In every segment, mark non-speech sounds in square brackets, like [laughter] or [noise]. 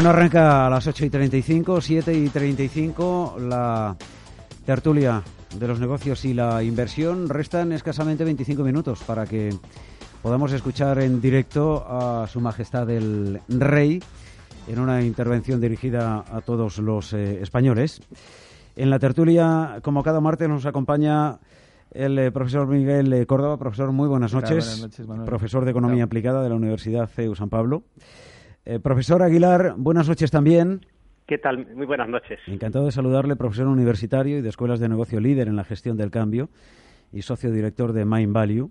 Bueno, arranca a las 8 y 35, 7 y 35, la tertulia de los negocios y la inversión. Restan escasamente 25 minutos para que podamos escuchar en directo a Su Majestad el Rey en una intervención dirigida a todos los eh, españoles. En la tertulia, como cada martes, nos acompaña el eh, profesor Miguel eh, Córdoba. Profesor, muy buenas noches. Buenas noches, Manuel. profesor de Economía. Aplicada de la Universidad CEU San Pablo. Eh, profesor Aguilar, buenas noches también. ¿Qué tal? Muy buenas noches. Encantado de saludarle, profesor universitario y de escuelas de negocio líder en la gestión del cambio y socio director de Mind Value.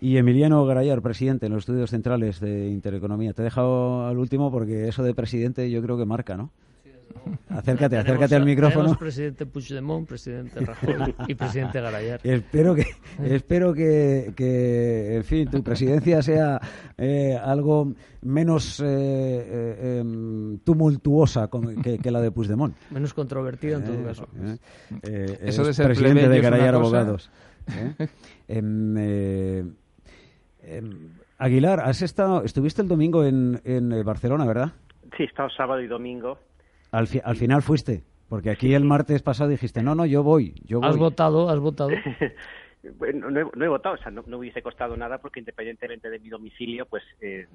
Y Emiliano Garayar, presidente en los estudios centrales de Intereconomía. Te he dejado al último porque eso de presidente yo creo que marca, ¿no? [laughs] Acércate, Tenemos acércate al micrófono. Presidente Puigdemont, presidente Rajoy y presidente Garayar. [laughs] Espero que, espero que, que, en fin, tu presidencia sea eh, algo menos eh, eh, em, tumultuosa con- que, que la de Puigdemont. [laughs] Menos controvertido en todo Eh, caso. eh, eh, Eso es de ser presidente de Garayar cosa. Abogados. ¿eh? Em, eh, em, Aguilar, has estado, estuviste el domingo en, en Barcelona, ¿verdad? Sí, he estado sábado y domingo. Al, fi- al final fuiste, porque aquí el martes pasado dijiste, no, no, yo voy, yo voy. ¿Has votado? ¿Has votado? [laughs] Bueno, no, he, no he votado, o sea, no, no hubiese costado nada porque independientemente de mi domicilio, pues eh,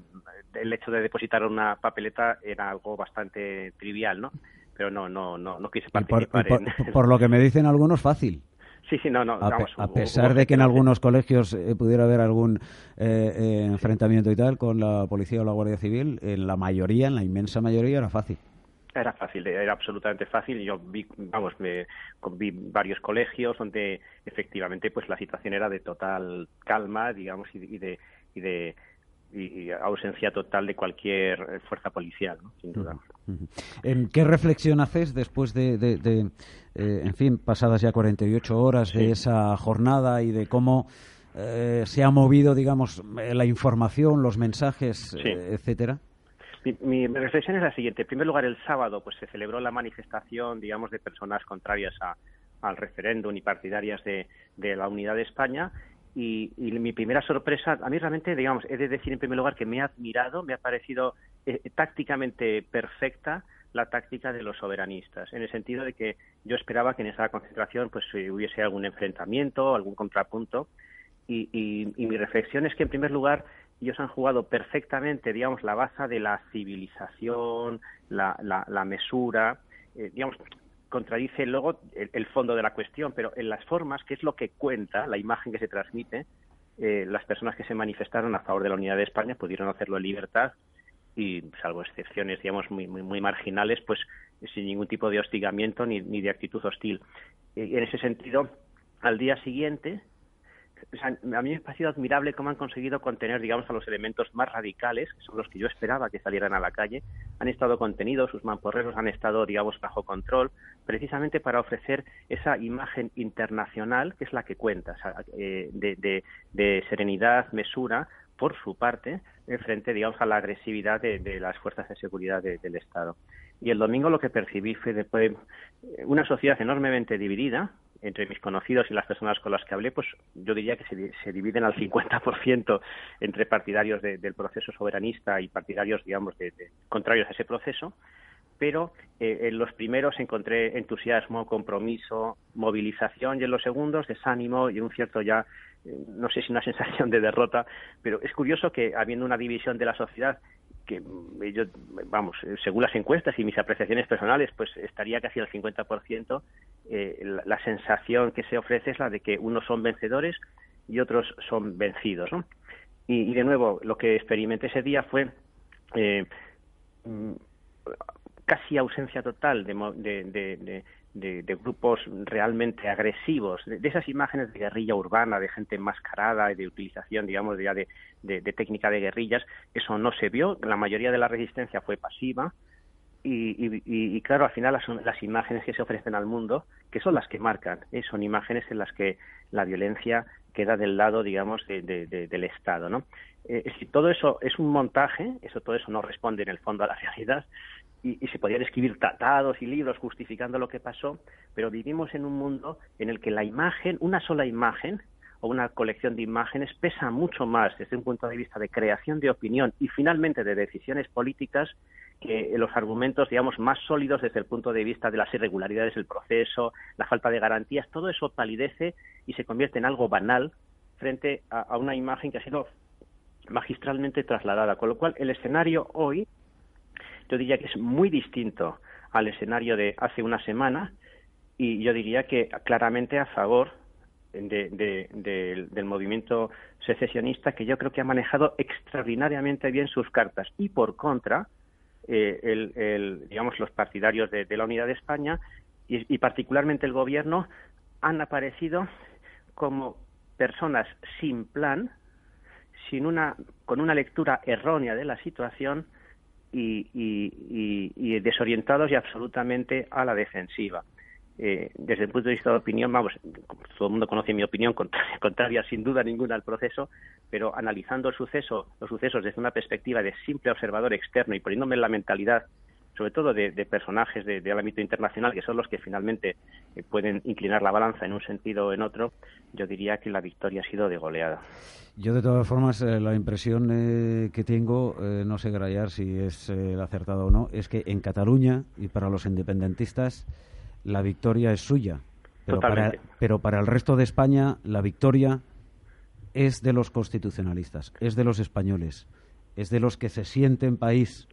el hecho de depositar una papeleta era algo bastante trivial, ¿no? Pero no, no, no, no quise Y por, y participar por- en... [laughs] por lo que me dicen algunos, fácil. [laughs] Sí, sí, no, no, A, vamos, a pesar hubo de que en algunos colegios eh, pudiera haber algún eh, eh, enfrentamiento y tal con la policía o la Guardia Civil, en la mayoría, en la inmensa mayoría, era fácil. Era fácil, era absolutamente fácil. Yo vi, vamos, me, vi varios colegios donde efectivamente pues la situación era de total calma, digamos, y, y de y de y- ausencia total de cualquier eh, fuerza policial, ¿no? sin duda. Em, ¿Qué reflexión haces después de, de- de, eh, en fin, pasadas ya 48 horas de esa jornada y de cómo eh, se ha movido, digamos, la información, los mensajes, Sí. eh, etcétera? Mi, mi reflexión es la siguiente. En primer lugar, el sábado pues se celebró la manifestación, digamos, de personas contrarias a- al referéndum y partidarias de, la unidad de España. Y, mi primera sorpresa, a mí realmente, digamos, he de decir en primer lugar que me ha admirado, me ha parecido eh, tácticamente perfecta la táctica de los soberanistas, en el sentido de que yo esperaba que en esa concentración pues hubiese algún enfrentamiento, algún contrapunto, y, y- y mi reflexión es que en primer lugar ellos han jugado perfectamente, digamos, la baza de la civilización, la, la- la mesura, eh, digamos, contradice luego el, el fondo de la cuestión, pero en las formas, que es lo que cuenta, la imagen que se transmite, eh, las personas que se manifestaron a favor de la unidad de España pudieron hacerlo en libertad y, salvo excepciones, digamos, muy, muy, muy marginales, pues sin ningún tipo de hostigamiento ni, ni de actitud hostil. Y en ese sentido, al día siguiente, a mí me ha parecido admirable cómo han conseguido contener, digamos, a los elementos más radicales, que son los que yo esperaba que salieran a la calle. Han estado contenidos, sus mamporreros han estado, digamos, bajo control, precisamente para ofrecer esa imagen internacional que es la que cuenta, eh, de, de- de serenidad, mesura, por su parte, en frente, digamos, a la agresividad de, de las fuerzas de seguridad de- del Estado. Y el domingo lo que percibí fue después una sociedad enormemente dividida, entre mis conocidos y las personas con las que hablé, pues yo diría que se, se dividen al 50% entre partidarios de- del proceso soberanista y partidarios, digamos, de, de- contrarios a ese proceso. Pero eh, en los primeros encontré entusiasmo, compromiso, movilización y en los segundos desánimo y un cierto ya, eh, no sé si una [laughs] sensación de derrota, pero es curioso que habiendo una división de la sociedad que yo, vamos, eh, según las encuestas y mis apreciaciones personales, pues estaría casi al 50%, eh, la, la sensación que se ofrece es la de que unos son vencedores y otros son vencidos, ¿no? Y, de nuevo, lo que experimenté ese día fue eh, mm, casi ausencia total de, de, de- de- grupos realmente agresivos, de, esas imágenes de guerrilla urbana, de gente enmascarada y de utilización, digamos, ya de, de- técnica de guerrillas, eso no se vio. La mayoría de la resistencia fue pasiva. Y, y- y- y, claro, al final las, las imágenes que se ofrecen al mundo, que son las que marcan, ¿eh? son imágenes en las que la violencia queda del lado, digamos, de- de- de- del Estado, ¿no? Eh, decir, todo eso es un montaje, eso todo eso no responde en el fondo a la [laughs] realidad y, y se podrían escribir tratados y libros justificando lo que pasó, pero vivimos en un mundo en el que la imagen, una sola imagen o una colección de imágenes pesa mucho más desde un punto de vista de creación de opinión y finalmente de decisiones políticas que los argumentos, digamos, más sólidos desde el punto de vista de las irregularidades del proceso, la falta de garantías, todo eso palidece y se convierte en algo banal frente a, una imagen que ha sido magistralmente trasladada. Con lo cual, el escenario hoy, yo diría que es muy distinto al escenario de hace una semana y yo diría que claramente a favor de- de- del- del movimiento secesionista que yo creo que ha manejado extraordinariamente bien sus cartas y por contra eh, el, el, digamos los partidarios de, la unidad de España y, particularmente el gobierno han aparecido como personas sin plan sin una con una lectura errónea de la situación y- y- y desorientados y absolutamente a la defensiva. Eh, desde el punto de vista de opinión, vamos, todo el mundo conoce mi opinión contraria, [laughs] contraria sin duda ninguna al proceso, pero analizando el suceso, los sucesos desde una perspectiva de simple observador externo y poniéndome en la mentalidad, sobre todo de, de personajes de- del ámbito internacional, que son los que finalmente eh, pueden inclinar la balanza en un sentido o en otro, yo diría que la victoria ha sido de goleada. Yo, de todas formas, eh, la impresión eh, que tengo, eh, no sé, Grayar, si es eh, acertado o no, es que en Cataluña y para los independentistas la victoria es suya. Pero para, pero para el resto de España la victoria es de los constitucionalistas, es de los españoles, es de los que se sienten país.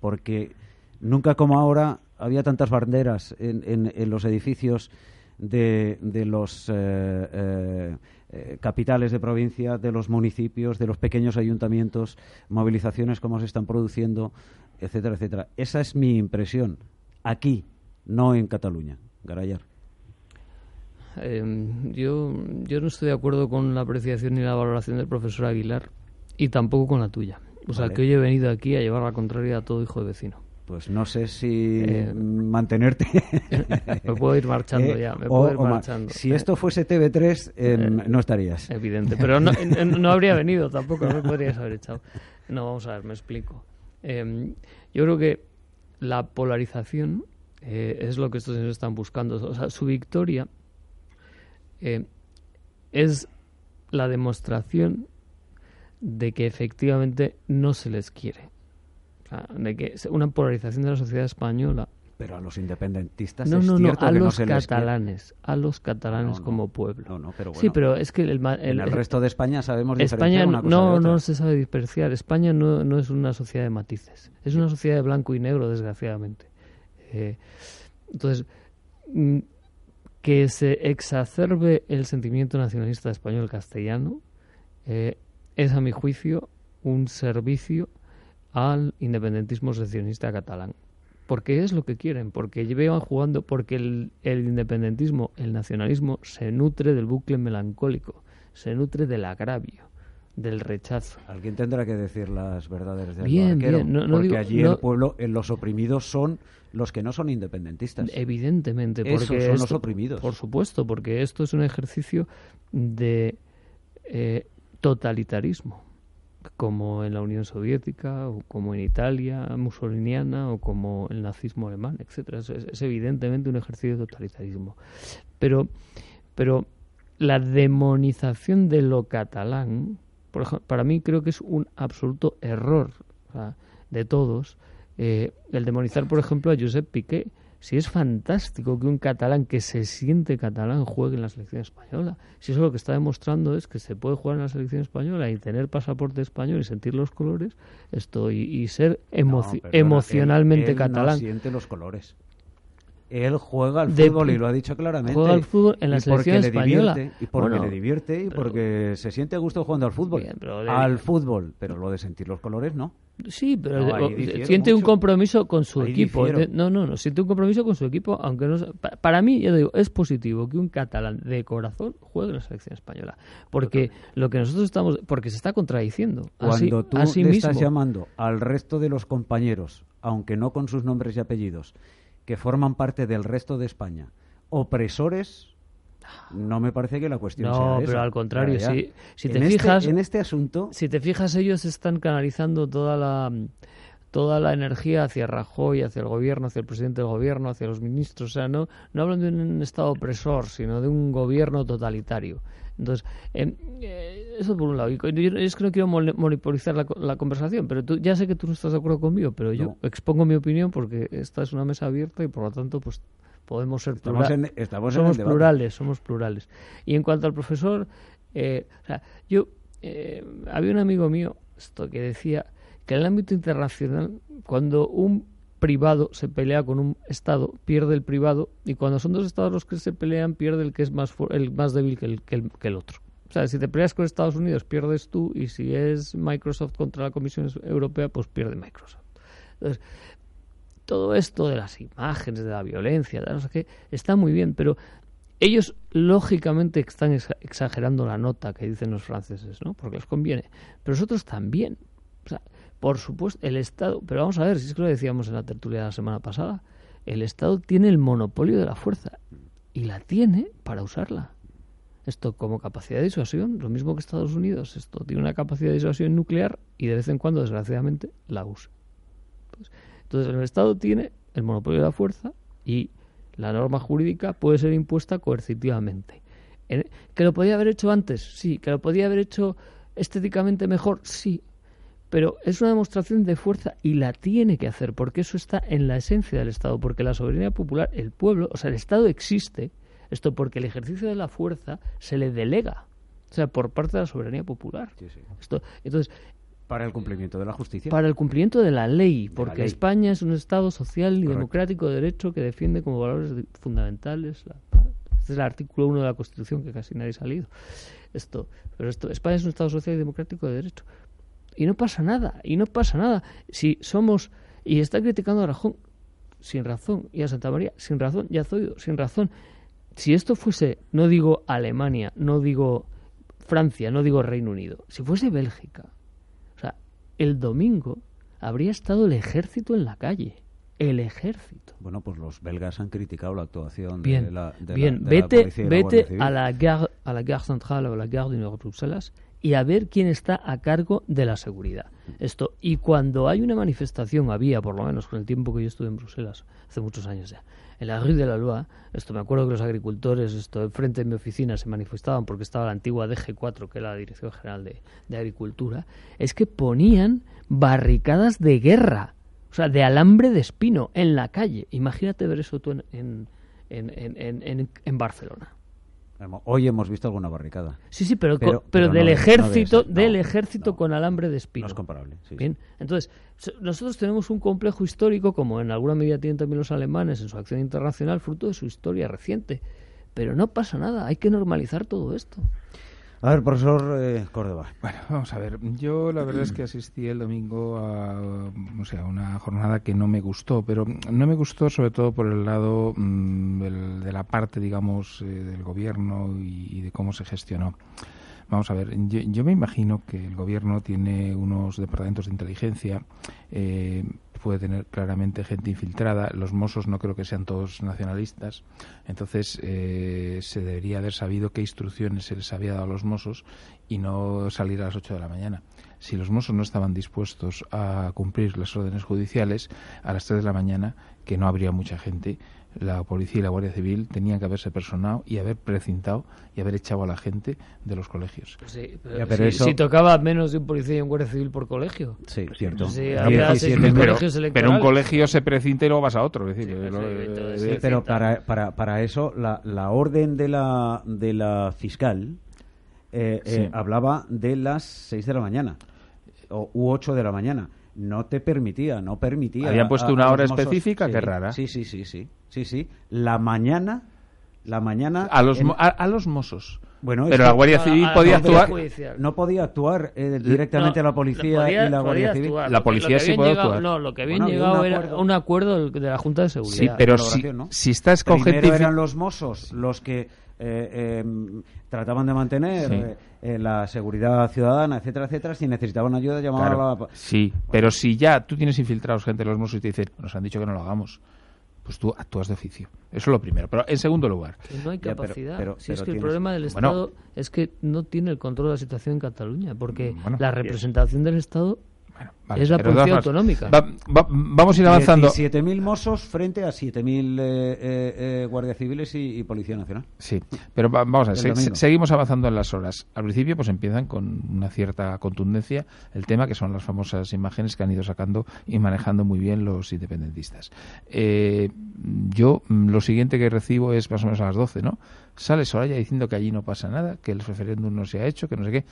Porque nunca como ahora había tantas banderas en, en- en los edificios de, de los eh, eh, eh, capitales de provincia, de los municipios, de los pequeños ayuntamientos, movilizaciones como se están produciendo, etcétera, etcétera. Esa es mi impresión. Aquí, no en Cataluña. Garayar. Eh, yo, yo no estoy de acuerdo con la apreciación ni la valoración del profesor Aguilar y tampoco con la tuya. O sea, que hoy he venido aquí a llevar la contraria a todo hijo de vecino. Pues no sé si Eh, mantenerte. [laughs] Me puedo ir marchando Eh, ya, me puedo ir o marchando. Si esto fuese TV3, em, no estarías. Evidente, pero no, [laughs] no habría venido tampoco, no me podrías haber echado. No, vamos a ver, me explico. Eh, yo creo que la polarización eh, es lo que estos señores están buscando. O sea, su victoria eh, es la demostración de que efectivamente no se les quiere. O sea, de que es una polarización de la sociedad española Pero a los independentistas no, es no, no, cierto a que no los se les quiere. catalanes, a los catalanes No, como pueblo. No, no, pero sí, bueno, pero es que el, en resto de España sabemos España una cosa no, de otra. no se sabe diferenciar. España no, no es una sociedad de matices. Es una sociedad de blanco y negro, desgraciadamente. Eh, entonces, mm, que se exacerbe el sentimiento nacionalista español castellano eh, es, a mi juicio, un servicio al independentismo secesionista catalán. Porque es lo que quieren, porque llevan jugando, porque el, el independentismo, el nacionalismo, se nutre del bucle melancólico, se nutre del agravio, del rechazo. Alguien tendrá que decir las verdades del Bien, barquero, bien, no- no porque digo- allí no- el pueblo, eh, los oprimidos son los que no son independentistas. Evidentemente, Esos porque son los oprimidos. Por supuesto, porque esto es un ejercicio de eh, totalitarismo, como en la Unión Soviética, o como en Italia musoliniana, o como el nazismo alemán, etcétera. Es, es evidentemente un ejercicio de totalitarismo. Pero, pero la demonización de lo catalán, por ejemplo, para mí creo que es un absoluto error o sea, de todos. Eh, el demonizar, por ejemplo, a Josep Piqué. si es fantástico que un catalán que se siente catalán juegue en la selección española. Si eso lo que está demostrando es que se puede jugar en la selección española y tener pasaporte español y sentir los colores, esto y, y ser No, emoci- perdona, emocionalmente él- él catalán. No siente los colores. Él juega al De- fútbol y lo ha dicho claramente. juega al fútbol en la Y porque selección le española. divierte, y porque Bueno, le divierte y pero- porque se siente a gusto jugando al fútbol. Bien, pero le- al fútbol, pero lo de sentir los colores no. Sí, pero No, siente un compromiso con su Ahí equipo. difiero. No, no, no, siente un compromiso con su equipo, aunque no. sea- pa- Para mí, ya digo, es positivo que un catalán de corazón juegue en la selección española, porque lo que nosotros estamos, porque se está contradiciendo. Así- Cuando tú así le mismo. estás llamando al resto de los compañeros, aunque no con sus nombres y apellidos, que forman parte del resto de España, opresores, no me parece que la cuestión sea No, pero al contrario, si, si te En este- fijas, en este asunto, si te fijas, ellos están canalizando toda la toda la energía hacia Rajoy, hacia el gobierno, hacia el presidente del gobierno, hacia los ministros. O sea, no, no hablan de un Estado opresor, sino de un gobierno totalitario. Entonces, eh, eso por un lado. Y yo es que no quiero monopolizar la, la conversación, pero tú, ya sé que tú no estás de acuerdo conmigo, pero yo No. expongo mi opinión porque esta es una mesa abierta y por lo tanto, pues podemos ser estamos plura- en, estamos en el somos plurales, somos plurales. Y en cuanto al profesor, eh, o sea, yo eh, había un amigo mío esto que decía que en el ámbito internacional, cuando un privado se pelea con un Estado, pierde el privado, y cuando son dos Estados los que se pelean, pierde el que es más, el más débil que el, que el, que el otro. O sea, si te peleas con Estados Unidos, pierdes tú, y si es Microsoft contra la Comisión Europea, pues pierde Microsoft. Entonces, todo esto de las imágenes, de la violencia, de no sé qué, está muy bien, pero ellos lógicamente están exa- exagerando la nota que dicen los franceses, ¿no? Porque les conviene. Pero nosotros también. O sea, por supuesto, el Estado, pero vamos a ver, si es que lo decíamos en la tertulia de la semana pasada, el Estado tiene el monopolio de la fuerza y la tiene para usarla. Esto como capacidad de disuasión, lo mismo que Estados Unidos, esto tiene una capacidad de disuasión nuclear y de vez en cuando, desgraciadamente, la usa. Pues, entonces, el Estado tiene el monopolio de la fuerza y la norma jurídica puede ser impuesta coercitivamente. En- ¿Que lo podía haber hecho antes? Sí. ¿Que lo podía haber hecho estéticamente mejor? Sí. Pero es una demostración de fuerza y la tiene que hacer porque eso está en la esencia del Estado, porque la soberanía popular, el pueblo, o sea, el Estado existe, esto porque el ejercicio de la fuerza se le delega, o sea, por parte de la soberanía popular. Sí, sí. Esto, entonces, Para el cumplimiento de la justicia. para el cumplimiento de la ley, la porque ley. España es un Estado social y Correcto. democrático de derecho que defiende como valores fundamentales la paz. Este es el artículo 1 de la Constitución que casi nadie ha salido. Esto, pero esto, España es un Estado social y democrático de derecho. Y no pasa nada, y no pasa nada. Si somos, y está criticando a Rajón sin razón, y a Santa María sin razón, y a Zoido sin razón. Si esto fuese, no digo Alemania, no digo Francia, no digo Reino Unido, si fuese Bélgica, o sea, el domingo habría estado el ejército en la calle. El ejército. Bueno, pues los belgas han criticado la actuación Bien, de la, de la- bien. de vete la vete a la gare, a la gare central o a la gare de Bruselas y a ver quién está a cargo de la seguridad. Esto y cuando hay una manifestación había, por lo menos con el tiempo que yo estuve en Bruselas hace muchos años ya, en la rue de la Loi, esto me acuerdo que los agricultores, esto enfrente de mi oficina se manifestaban porque estaba la antigua DG4, que era la Dirección General de, de Agricultura, es que ponían barricadas de guerra, o sea, de alambre de espino en la calle. Imagínate ver eso tú en, en, en- en Barcelona. Hoy hemos visto alguna barricada. Sí, sí, pero, Pero- del no ejército, del ejército no. con alambre de espino. No es comparable. sí, sí. Bien, entonces, so- nosotros tenemos un complejo histórico, como en alguna medida tienen también los alemanes en su acción internacional, fruto de su historia reciente. Pero no pasa nada, hay que normalizar todo esto. A ver, profesor eh, Córdoba. Bueno, vamos a ver. Yo la verdad es que asistí el domingo a, o sea, una jornada que no me gustó, pero no me gustó sobre todo por el lado mm, de la parte, digamos, eh, del gobierno y, y de cómo se gestionó. Vamos a ver, yo, yo me imagino que el gobierno tiene unos departamentos de inteligencia, eh, puede tener claramente gente infiltrada, los Mossos no creo que sean todos nacionalistas, entonces eh, se debería haber sabido qué instrucciones se les había dado a los Mossos y no salir a las 8 de la mañana. si los mozos no estaban dispuestos a cumplir las órdenes judiciales, a las 3 de la mañana, que no habría mucha gente, la policía y la Guardia Civil tenían que haberse personado y haber precintado y haber echado a la gente de los colegios. Sí, pero, Ya, pero si, eso- si tocaba menos de un policía y un guardia civil por colegio. Sí, cierto. Mil mil. Pero, pero un colegio se precinta y luego vas a otro. Es decir, Sí, lo- sí, eh, entonces, sí, Pero para, para, para eso, la, la orden de la, de la fiscal eh, eh, hablaba de las 6 de la mañana o, u 8 de la mañana. No te permitía, no permitía. Habían a- puesto a- una a hora mozos- específica, sí, qué rara. Sí, sí, sí, sí, sí, sí. La mañana, la mañana. a los en- a, a los mozos. Bueno, pero la Guardia No, Civil a- a- podía a- actuar. judicial. no podía actuar eh, directamente No, la policía podía- y la Guardia Civil. actuar. La policía sí puede actuar. No, lo que habían Bueno, un llegado era un acuerdo de la Junta de Seguridad. Sí, pero si, ¿no? si estás con Primero gente. eran los mozos los que eh, eh, trataban de mantener Sí. eh, eh, la seguridad ciudadana, etcétera, etcétera. Si necesitaban ayuda, llamaban Claro, a la... Sí, pero si ya tú tienes infiltrados gente de los Mossos y te dicen, nos han dicho que no lo hagamos, pues tú actúas de oficio. Eso es lo primero. Pero en segundo lugar, Que no hay Ya, pero- capacidad. pero- si es que el problema del Bueno. Estado es que no tiene el control de la situación en Cataluña, porque bueno, la representación del Estado bueno, vale, es la formas, autonómica. va- va- vamos a ir avanzando. 17.000 mozos frente a 7.000 eh, eh, eh, guardias civiles y, y Policía Nacional. Sí, pero va- vamos a ver, se- seguimos avanzando en las horas. Al principio pues empiezan con una cierta contundencia el tema que son las famosas imágenes que han ido sacando y manejando muy bien los independentistas. Eh, yo mm, lo siguiente que recibo es más o menos a las 12, ¿no? Sale Soraya diciendo que allí no pasa nada, que el referéndum no se ha hecho, que no sé qué.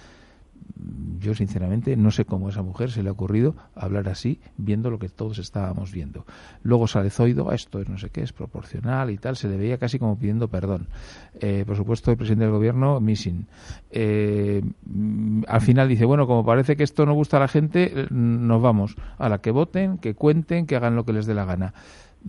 Yo, sinceramente, no sé cómo a esa mujer se le ha ocurrido hablar así, viendo lo que todos estábamos viendo. Luego sale Zoido, "Ah, esto es no sé qué, es proporcional y tal, se le veía casi como pidiendo perdón. Eh, por supuesto, el presidente del gobierno, missing. Eh, al final dice, bueno, como parece que esto no gusta a la gente, eh, nos vamos. A la que voten, que cuenten, que hagan lo que les dé la gana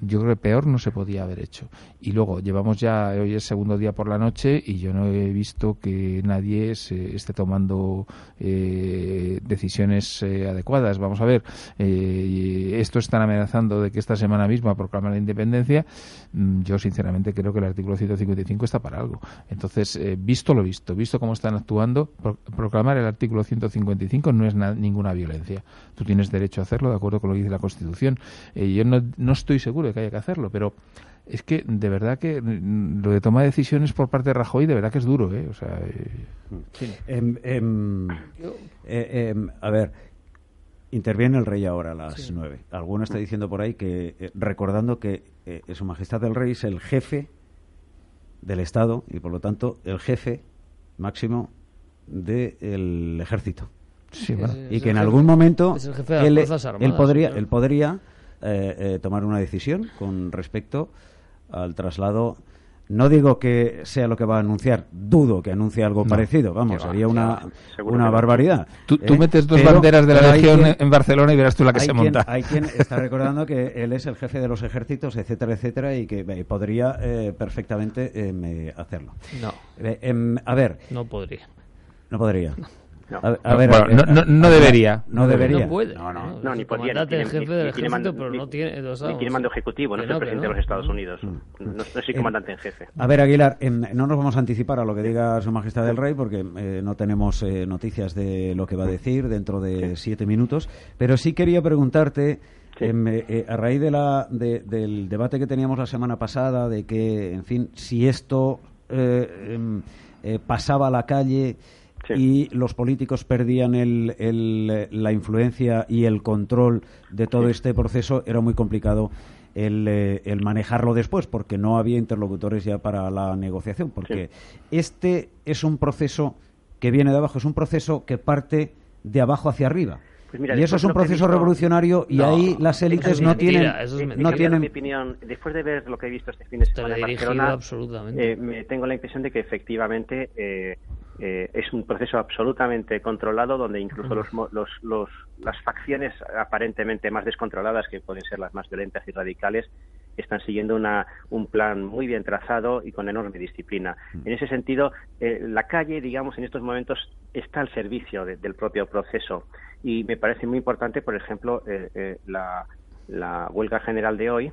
yo creo que peor no se podía haber hecho. Y luego, llevamos ya, hoy es segundo día por la noche y yo no he visto que nadie se esté tomando eh, decisiones eh, adecuadas. Vamos a ver, eh, esto están amenazando de que esta semana misma proclaman la independencia. Mm, Yo, sinceramente, creo que el artículo 155 está para algo. Entonces, eh, visto lo visto, visto cómo están actuando, pro- proclamar el artículo 155 no es na- ninguna violencia. Tú tienes derecho a hacerlo de acuerdo con lo que dice la Constitución. Eh, yo no, no estoy seguro de que haya que hacerlo, pero es que de verdad que mm, lo de toma de decisiones por parte de Rajoy de verdad que es duro, ¿eh? O sea, eh, Em, em, eh, em, a ver, interviene el rey ahora a las nueve. Alguno está diciendo por ahí que, eh, recordando que eh, Su Majestad el Rey es el jefe del Estado y por lo tanto el jefe máximo del ejército. sí, bueno. es y que en jefe- algún momento de él, podría, él podría eh, eh, tomar una decisión con respecto al traslado. No digo que sea lo que va a anunciar, dudo que anuncie algo No, parecido, vamos, va, sería una, una barbaridad. Tú, tú ¿eh? metes dos Pero- banderas de la Legión quien- en Barcelona y verás tú la que se quien, monta. hay quien está recordando que él es el jefe de los ejércitos, etcétera, etcétera, y que eh, podría eh, perfectamente eh, hacerlo. No, Eh, em, a ver, no podría. no podría. No. A, a No, ver, bueno, eh, no- no- no a- debería. No debería. No puede. No, no. Ni podría, ni comandante tiene, en jefe del ni tiene ejército, mando, pero ni- no tiene... o sea, ni tiene mando ejecutivo, no que es el presidente de no. los Estados Unidos. Mm. No, no soy comandante en jefe. A ver, Aguilar, em, no nos vamos a anticipar a lo que diga Su Majestad el Rey porque eh, no tenemos eh, noticias de lo que va a decir dentro de siete minutos, pero sí quería preguntarte, Sí. em, eh, eh, a raíz de la, de- del debate que teníamos la semana pasada, de que, en fin, si esto eh, em, eh, pasaba a la calle Sí. y los políticos perdían el- el, la influencia y el control de todo este proceso, era muy complicado el, eh, el manejarlo después, porque no había interlocutores ya para la negociación, porque este es un proceso que viene de abajo, es un proceso que parte de abajo hacia arriba. Pues mira, y eso es un proceso visto- revolucionario y No, ahí las élites es no mentira, tienen, es no tienen mi opinión, después de ver lo que he visto este fin de semana en Barcelona, absolutamente. eh, me tengo la impresión de que efectivamente eh, eh, es un proceso absolutamente controlado donde incluso los, los, los- las facciones aparentemente más descontroladas, que pueden ser las más violentas y radicales, están siguiendo una, un plan muy bien trazado y con enorme disciplina. En ese sentido, eh, la calle, digamos, en estos momentos está al servicio de- del propio proceso. Y me parece muy importante, por ejemplo, eh, eh, la, la huelga general de hoy,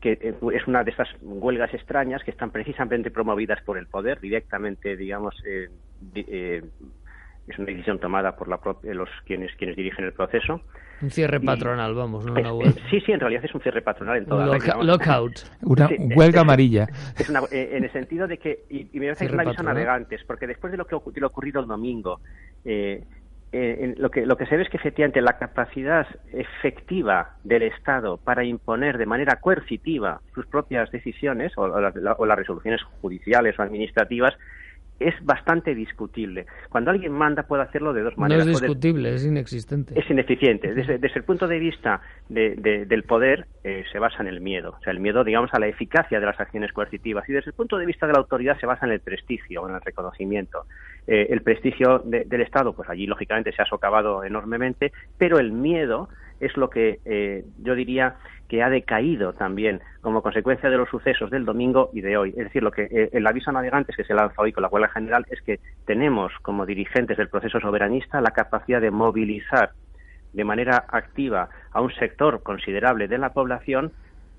que eh, es una de esas huelgas extrañas que están precisamente promovidas por el poder, directamente, digamos, eh, di- eh, es una decisión tomada por la los quienes quienes dirigen el proceso. Un cierre patronal, vamos, ¿no? sí, sí, en realidad es un cierre patronal en toda la Lockout. Una huelga amarilla. Eh, en el sentido de que, y, me parece que es una aviso navegantes, porque después de lo que ha ocurrido el domingo, eh, eh, lo, que, lo que se ve es que efectivamente la capacidad efectiva del Estado para imponer de manera coercitiva sus propias decisiones o, o las resoluciones judiciales o administrativas es bastante discutible. Cuando alguien manda puede hacerlo de dos maneras. No es discutible, es inexistente. Es ineficiente. Desde, el punto de vista del poder eh, se basa en el miedo. O sea, el miedo, digamos, a la eficacia de las acciones coercitivas. Y desde el punto de vista de la autoridad se basa en el prestigio, en el reconocimiento. Eh, el prestigio del Estado, pues allí lógicamente se ha socavado enormemente, pero el miedo es lo que eh, yo diría que ha decaído también como consecuencia de los sucesos del domingo y de hoy. Es decir, lo que eh, el aviso a navegantes que se lanza hoy con la huelga general es que tenemos como dirigentes del proceso soberanista la capacidad de movilizar de manera activa a un sector considerable de la población,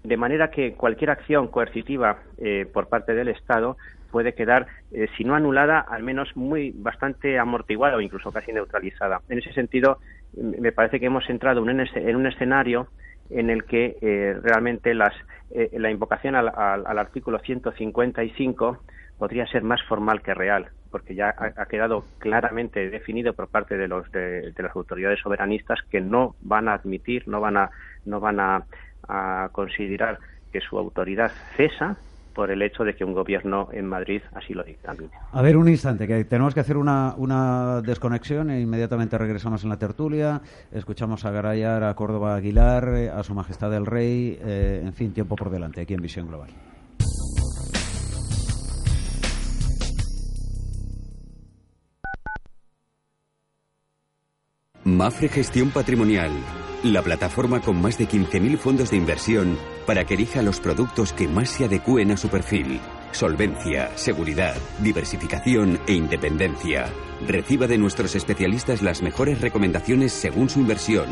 de manera que cualquier acción coercitiva eh, por parte del Estado puede quedar, eh, si no anulada, al menos muy bastante amortiguada o incluso casi neutralizada. En ese sentido, me parece que hemos entrado en un escenario en el que eh, realmente las, eh, la invocación al, al, artículo 155 podría ser más formal que real, porque ya ha, quedado claramente definido por parte de, los, de, las autoridades soberanistas que no van a admitir, no van a, no van a considerar que su autoridad cesa por el hecho de que un gobierno en Madrid así lo dictamine. A ver, un instante, que tenemos que hacer una, una desconexión e inmediatamente regresamos en la tertulia. Escuchamos a Garayar, a Córdoba Aguilar, a Su Majestad el Rey, eh, en fin, tiempo por delante aquí en Visión Global. Mafre Gestión Patrimonial la plataforma con más de 15.000 fondos de inversión para que elija los productos que más se adecúen a su perfil. Solvencia, seguridad, diversificación e independencia. Reciba de nuestros especialistas las mejores recomendaciones según su inversión.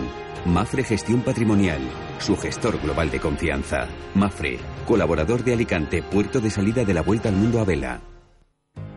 Mafre Gestión Patrimonial, su gestor global de confianza. Mafre, colaborador de Alicante, puerto de salida de la Vuelta al Mundo a Vela.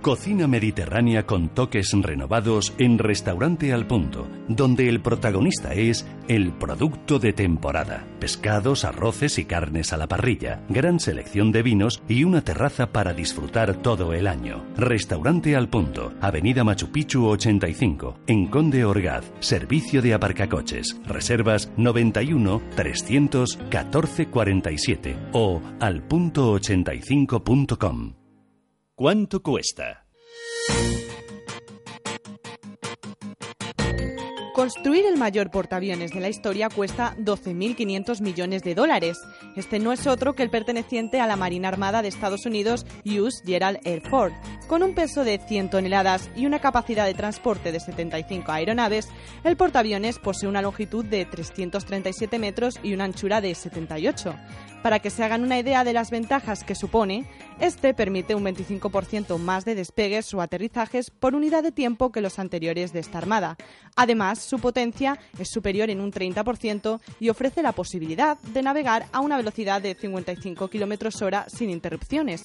Cocina mediterránea con toques renovados en Restaurante al Punto, donde el protagonista es el producto de temporada. Pescados, arroces y carnes a la parrilla, gran selección de vinos y una terraza para disfrutar todo el año. Restaurante al Punto, Avenida Machu Picchu 85, en Conde Orgaz, servicio de aparcacoches. Reservas 91 314 47 o alpunto85.com. ¿Cuánto cuesta? Construir el mayor portaaviones de la historia cuesta 12.500 millones de dólares. Este no es otro que el perteneciente a la Marina Armada de Estados Unidos, US Gerald Air Force. Con un peso de 100 toneladas y una capacidad de transporte de 75 aeronaves, el portaaviones posee una longitud de 337 metros y una anchura de 78. Para que se hagan una idea de las ventajas que supone, este permite un 25% más de despegues o aterrizajes por unidad de tiempo que los anteriores de esta armada. Además, su potencia es superior en un 30% y ofrece la posibilidad de navegar a una velocidad de 55 km hora sin interrupciones.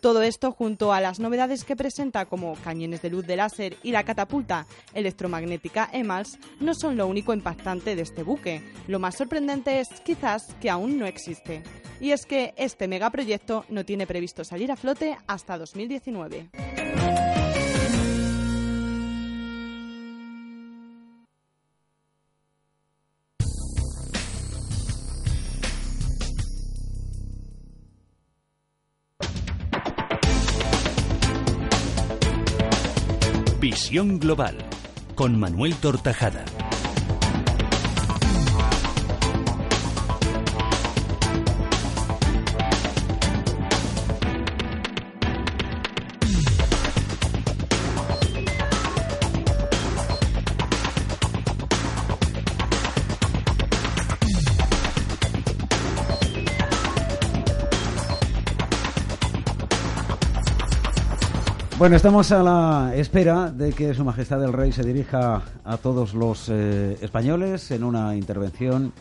Todo esto junto a las novedades que presenta como cañones de luz de láser y la catapulta electromagnética EMALS no son lo único impactante de este buque. Lo más sorprendente es quizás que aún no existe. Y es que este megaproyecto no tiene previsto salir a flote hasta 2019. Visión Global con Manuel Tortajada. Bueno, estamos a la espera de que Su Majestad el Rey se dirija a todos los eh, españoles en una intervención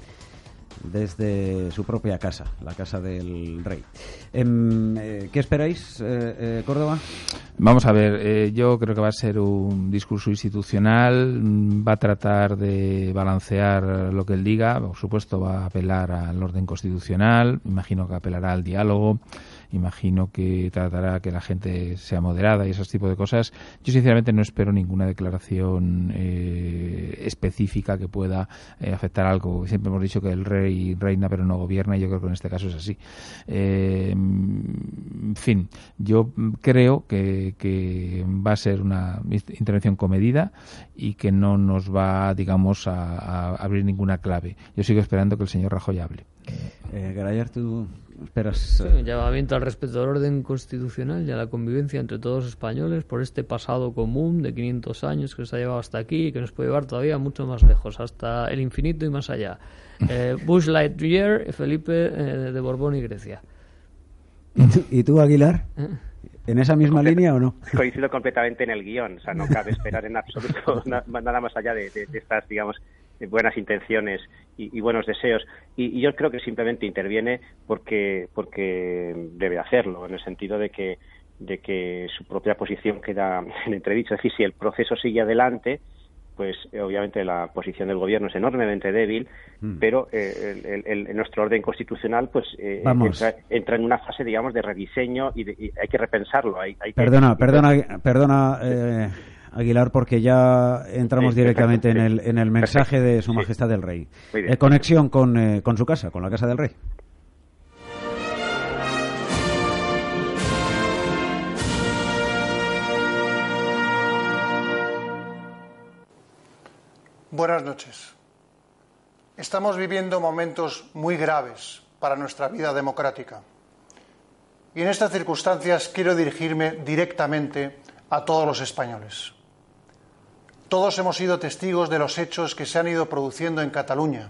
desde su propia casa, la casa del rey. Em, eh, ¿Qué esperáis, eh, eh, Córdoba? Vamos a ver, yo creo que va a ser un discurso institucional, mm, va a tratar de balancear lo que él diga, por supuesto va a apelar al orden constitucional, imagino que apelará al diálogo, imagino que tratará que la gente sea moderada y esos tipos de cosas. Yo sinceramente no espero ninguna declaración eh, específica que pueda eh, afectar algo. Siempre hemos dicho que el rey reina pero no gobierna y yo creo que en este caso es así. Eh, en fin, yo creo que, que va a ser una intervención comedida y que no nos va, digamos, a, abrir ninguna clave. Yo sigo esperando que el señor Rajoy hable. Eh, Garayar, tú esperas. Sí, un llamamiento al respeto del orden constitucional y a la convivencia entre todos los españoles por este pasado común de 500 años que nos ha llevado hasta aquí y que nos puede llevar todavía mucho más lejos, hasta el infinito y más allá. [laughs] Eh, Bush Lightyear, Felipe eh, de Borbón y Grecia. ¿Y [laughs] tú, y tú, Aguilar? ¿En esa misma línea o no? [laughs] Coincido completamente en el guion, o sea, no cabe esperar en absoluto na- nada más allá de, de- de estas, digamos, eh, buenas intenciones y, y buenos deseos. Y, y yo creo que simplemente interviene porque, porque debe hacerlo, en el sentido de que, de que su propia posición queda [laughs] en entredicho. Es decir, si el proceso sigue adelante, pues eh, obviamente la posición del gobierno es enormemente débil, Mm. pero eh, el- el- el- nuestro orden constitucional pues eh, entra, entra en una fase, digamos, de rediseño y, de- y hay que repensarlo. Hay, hay que- Perdona, perdona, perdona, eh, Aguilar, porque ya entramos Sí, directamente en el, en el mensaje Perfecto, de Su sí. Majestad el Rey. Eh, conexión con, eh, con su casa, con la casa del Rey. Buenas noches. Estamos viviendo momentos muy graves para nuestra vida democrática. Y en estas circunstancias quiero dirigirme directamente a todos los españoles. Todos hemos sido testigos de los hechos que se han ido produciendo en Cataluña,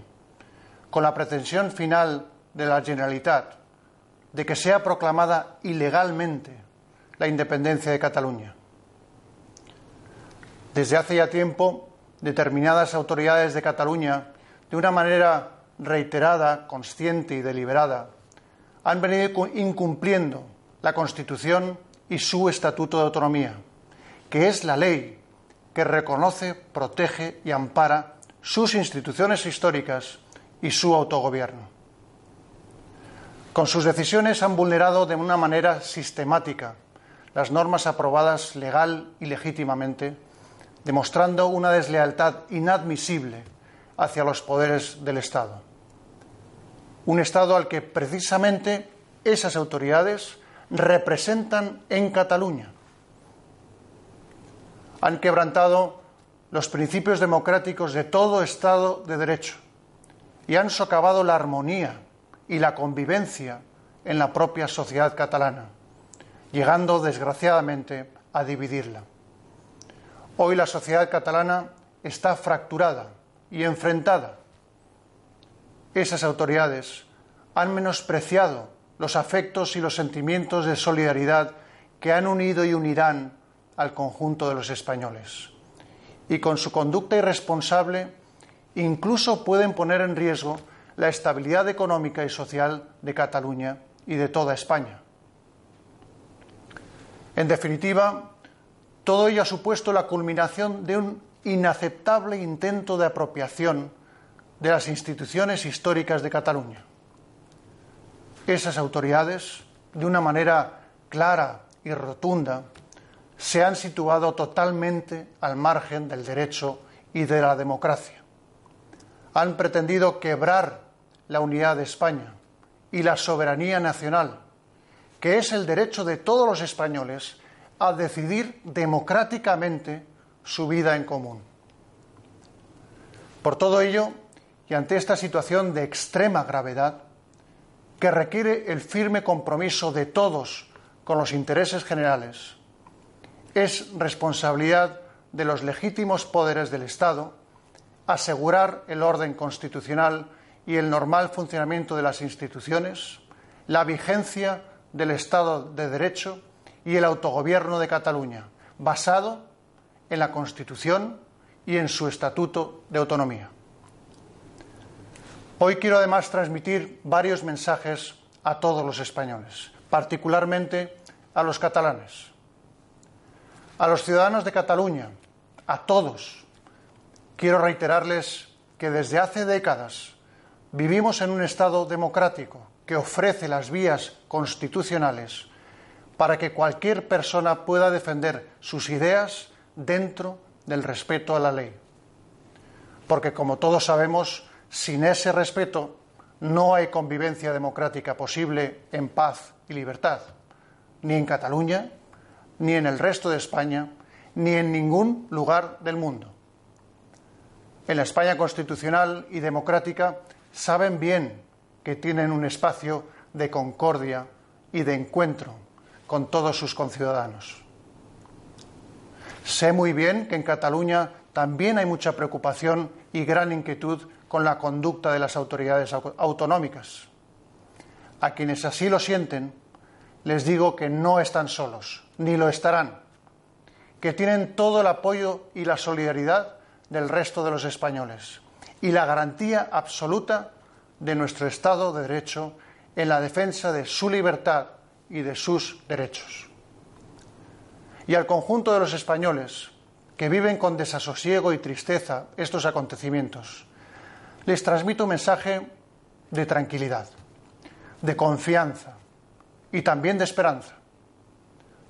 con la pretensión final de la Generalitat de que sea proclamada ilegalmente la independencia de Cataluña. Desde hace ya tiempo, determinadas autoridades de Cataluña, de una manera reiterada, consciente y deliberada, han venido cu- incumpliendo la Constitución y su Estatuto de Autonomía, que es la ley que reconoce, protege y ampara sus instituciones históricas y su autogobierno. Con sus decisiones han vulnerado de una manera sistemática las normas aprobadas legal y legítimamente, demostrando una deslealtad inadmisible hacia los poderes del Estado. Un Estado al que precisamente esas autoridades representan en Cataluña. Han quebrantado los principios democráticos de todo Estado de Derecho y han socavado la armonía y la convivencia en la propia sociedad catalana, llegando desgraciadamente a dividirla. Hoy la sociedad catalana está fracturada y enfrentada. Esas autoridades han menospreciado los afectos y los sentimientos de solidaridad que han unido y unirán al conjunto de los españoles. Y con su conducta irresponsable incluso pueden poner en riesgo la estabilidad económica y social de Cataluña y de toda España. En definitiva, todo ello ha supuesto la culminación de un inaceptable intento de apropiación de las instituciones históricas de Cataluña. Esas autoridades, de una manera clara y rotunda, se han situado totalmente al margen del derecho y de la democracia. Han pretendido quebrar la unidad de España y la soberanía nacional, que es el derecho de todos los españoles a decidir democráticamente su vida en común. Por todo ello, y ante esta situación de extrema gravedad, que requiere el firme compromiso de todos con los intereses generales, es responsabilidad de los legítimos poderes del Estado asegurar el orden constitucional y el normal funcionamiento de las instituciones, la vigencia del Estado de Derecho y el autogobierno de Cataluña, basado en la Constitución y en su Estatuto de Autonomía. Hoy quiero además transmitir varios mensajes a todos los españoles, particularmente a los catalanes, a los ciudadanos de Cataluña, a todos. Quiero reiterarles que desde hace décadas vivimos en un Estado democrático que ofrece las vías constitucionales para que cualquier persona pueda defender sus ideas dentro del respeto a la ley. Porque, como todos sabemos, sin ese respeto no hay convivencia democrática posible en paz y libertad, ni en Cataluña, ni en el resto de España, ni en ningún lugar del mundo. En la España constitucional y democrática saben bien que tienen un espacio de concordia y de encuentro con todos sus conciudadanos. Sé muy bien que en Cataluña también hay mucha preocupación y gran inquietud con la conducta de las autoridades autonómicas. A quienes así lo sienten, les digo que no están solos, ni lo estarán, que tienen todo el apoyo y la solidaridad del resto de los españoles y la garantía absoluta de nuestro Estado de Derecho en la defensa de su libertad y de sus derechos. Y al conjunto de los españoles que viven con desasosiego y tristeza estos acontecimientos, les transmito un mensaje de tranquilidad, de confianza y también de esperanza.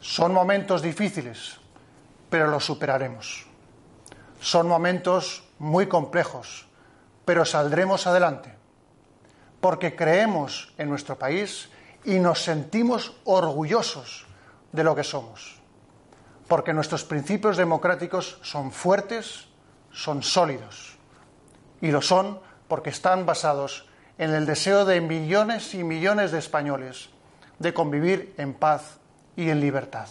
Son momentos difíciles, pero los superaremos. Son momentos muy complejos, pero saldremos adelante, porque creemos en nuestro país y nos sentimos orgullosos de lo que somos, porque nuestros principios democráticos son fuertes, son sólidos y lo son porque están basados en el deseo de millones y millones de españoles de convivir en paz y en libertad.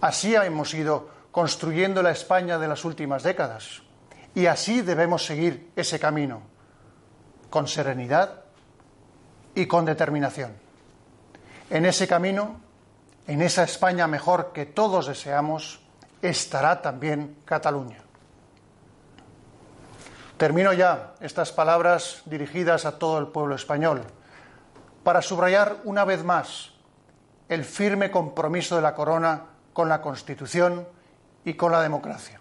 Así hemos ido construyendo la España de las últimas décadas y así debemos seguir ese camino, con serenidad y con determinación. En ese camino, en esa España mejor que todos deseamos, estará también Cataluña. Termino ya estas palabras dirigidas a todo el pueblo español para subrayar una vez más el firme compromiso de la Corona con la Constitución y con la democracia,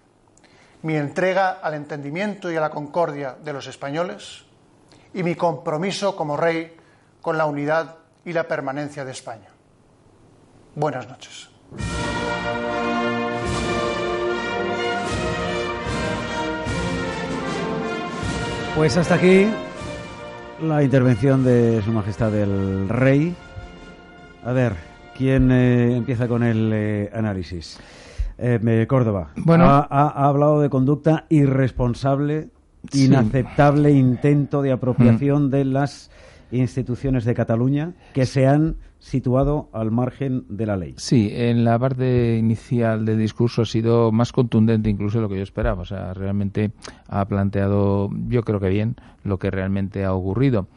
mi entrega al entendimiento y a la concordia de los españoles y mi compromiso como rey con la unidad y la permanencia de España. Buenas noches. Pues hasta aquí la intervención de Su Majestad el Rey. A ver, ¿quién eh, empieza con el eh, análisis? Eh, Córdoba. Bueno. Ha, ha- ha hablado de conducta irresponsable, Sí. inaceptable intento de apropiación de las instituciones de Cataluña que se han situado al margen de la ley. Sí, en la parte inicial del discurso ha sido más contundente incluso de lo que yo esperaba. O sea, realmente ha planteado, yo creo que bien, lo que realmente ha ocurrido.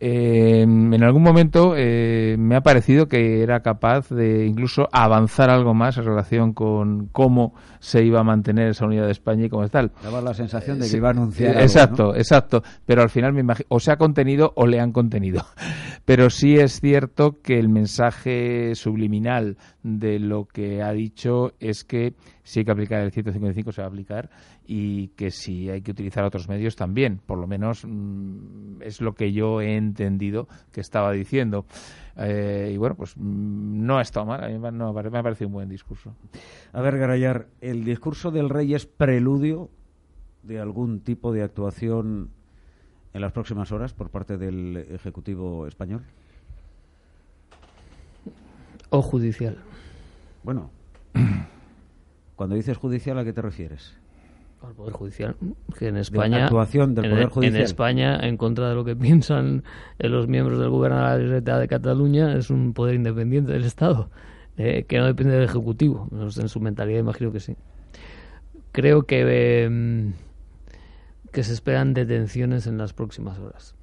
Eh, en algún momento eh, me ha parecido que era capaz de incluso avanzar algo más en relación con cómo se iba a mantener esa unidad de España y cómo es tal. Daba la sensación de que Sí, iba a anunciar. algo, Exacto, ¿no? exacto. Pero al final me imagino, o se ha contenido o le han contenido. [laughs] Pero sí es cierto que el mensaje subliminal de lo que ha dicho es que si hay que aplicar el 155 se va a aplicar y que si hay que utilizar otros medios también. Por lo menos mm, es lo que yo he entendido que estaba diciendo. Eh, y bueno, pues mm, no ha estado mal. A mí no, me ha parecido un buen discurso. A ver, Garayar, ¿el discurso del rey es preludio de algún tipo de actuación en las próximas horas por parte del Ejecutivo español? O judicial. Bueno, [clears throat] cuando dices judicial, ¿a qué te refieres? Al Poder Judicial. Que en la España. actuación del en, Poder en Judicial. España, en contra de lo que [laughs] piensan eh, los miembros del Gobierno de la Generalitat de Cataluña, es un poder independiente del Estado, eh, que no depende del Ejecutivo. No sé, En su mentalidad, imagino que sí. Creo que. eh, que se esperan detenciones en las próximas horas.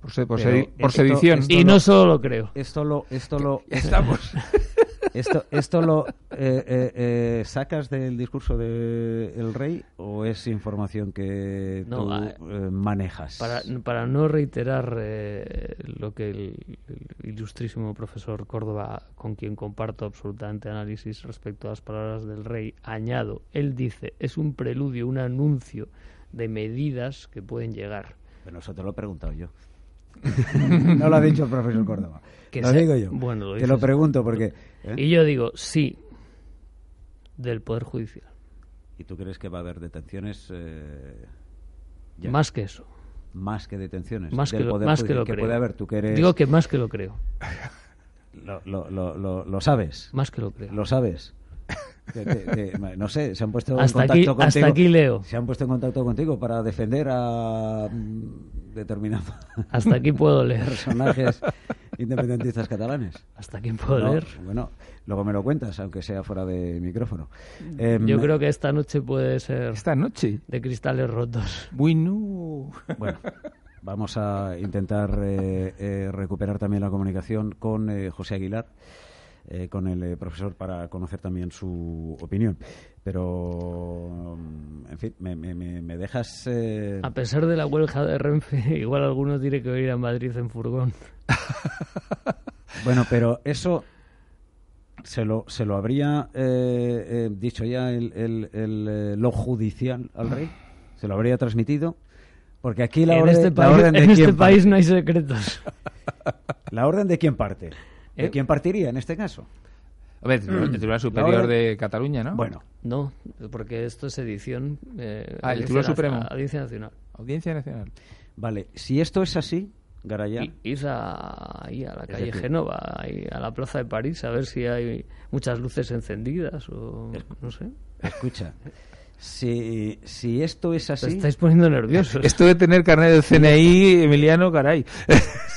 Por, se- por Pero sedi- por esto- sedición. esto Y lo- no solo lo creo. Esto lo, esto lo, [laughs] Ya estamos. [laughs] esto, esto lo eh, eh, eh, sacas del discurso del rey o es información que No, tú eh, manejas? Para, para no reiterar eh, lo que el, el ilustrísimo profesor Córdoba, con quien comparto absolutamente análisis respecto a las palabras del rey, añado, él dice, es un preludio, un anuncio de medidas que pueden llegar. Bueno, eso te lo he preguntado yo. [laughs] no lo ha dicho el profesor Córdoba. Que lo digo yo. Bueno, lo te lo pregunto porque... ¿eh? Y yo digo, sí, del Poder Judicial. ¿Y tú crees que va a haber detenciones? eh, ya? Más que eso. Más que detenciones. Más del que lo, Poder más que lo que creo. puede haber. Tú que eres... Digo que más que lo creo. [laughs] Lo, lo, lo, lo- lo sabes. Más que lo creo. Lo sabes. No sé, se han puesto Hasta en contacto aquí- contigo. hasta aquí leo. Se han puesto en contacto contigo para defender a mm, determinados Hasta aquí puedo leer. personajes independentistas catalanes. Hasta aquí puedo No, leer. Bueno, luego me lo cuentas, aunque sea fuera de micrófono. Em, Yo creo que esta noche puede ser Esta noche. de cristales rotos. Bueno. Bueno, vamos a intentar eh, eh, recuperar también la comunicación con eh, José Aguilar, eh, con el eh, profesor, para conocer también su opinión. Pero, mm, en fin, me, me- me- dejas... eh, A pesar de la huelga de Renfe, [laughs] igual algunos diré que voy a ir a Madrid en furgón. [laughs] Bueno, pero eso se lo, se lo habría eh, eh, dicho ya el, el- el, eh, lo judicial al rey. Se lo habría transmitido. Porque aquí la en orden, este la país, orden de en este país no hay secretos. [laughs] ¿La orden de quién parte? ¿De ¿Eh? quién partiría en este caso? A ver, el Tribunal- el Tribunal Superior de Cataluña, ¿no? Bueno, No, porque esto es edición. Eh, Ah, el Tribunal Supremo. Audiencia Nacional. Audiencia Nacional. vale. Si esto es así, Garayán, Ir a, ahí a la calle Génova, ahí a la plaza de París, a ver si hay muchas luces encendidas o no sé. escucha. Si, si esto es Te así, estáis poniendo nerviosos. Esto de tener carnet del CNI, Emiliano, caray.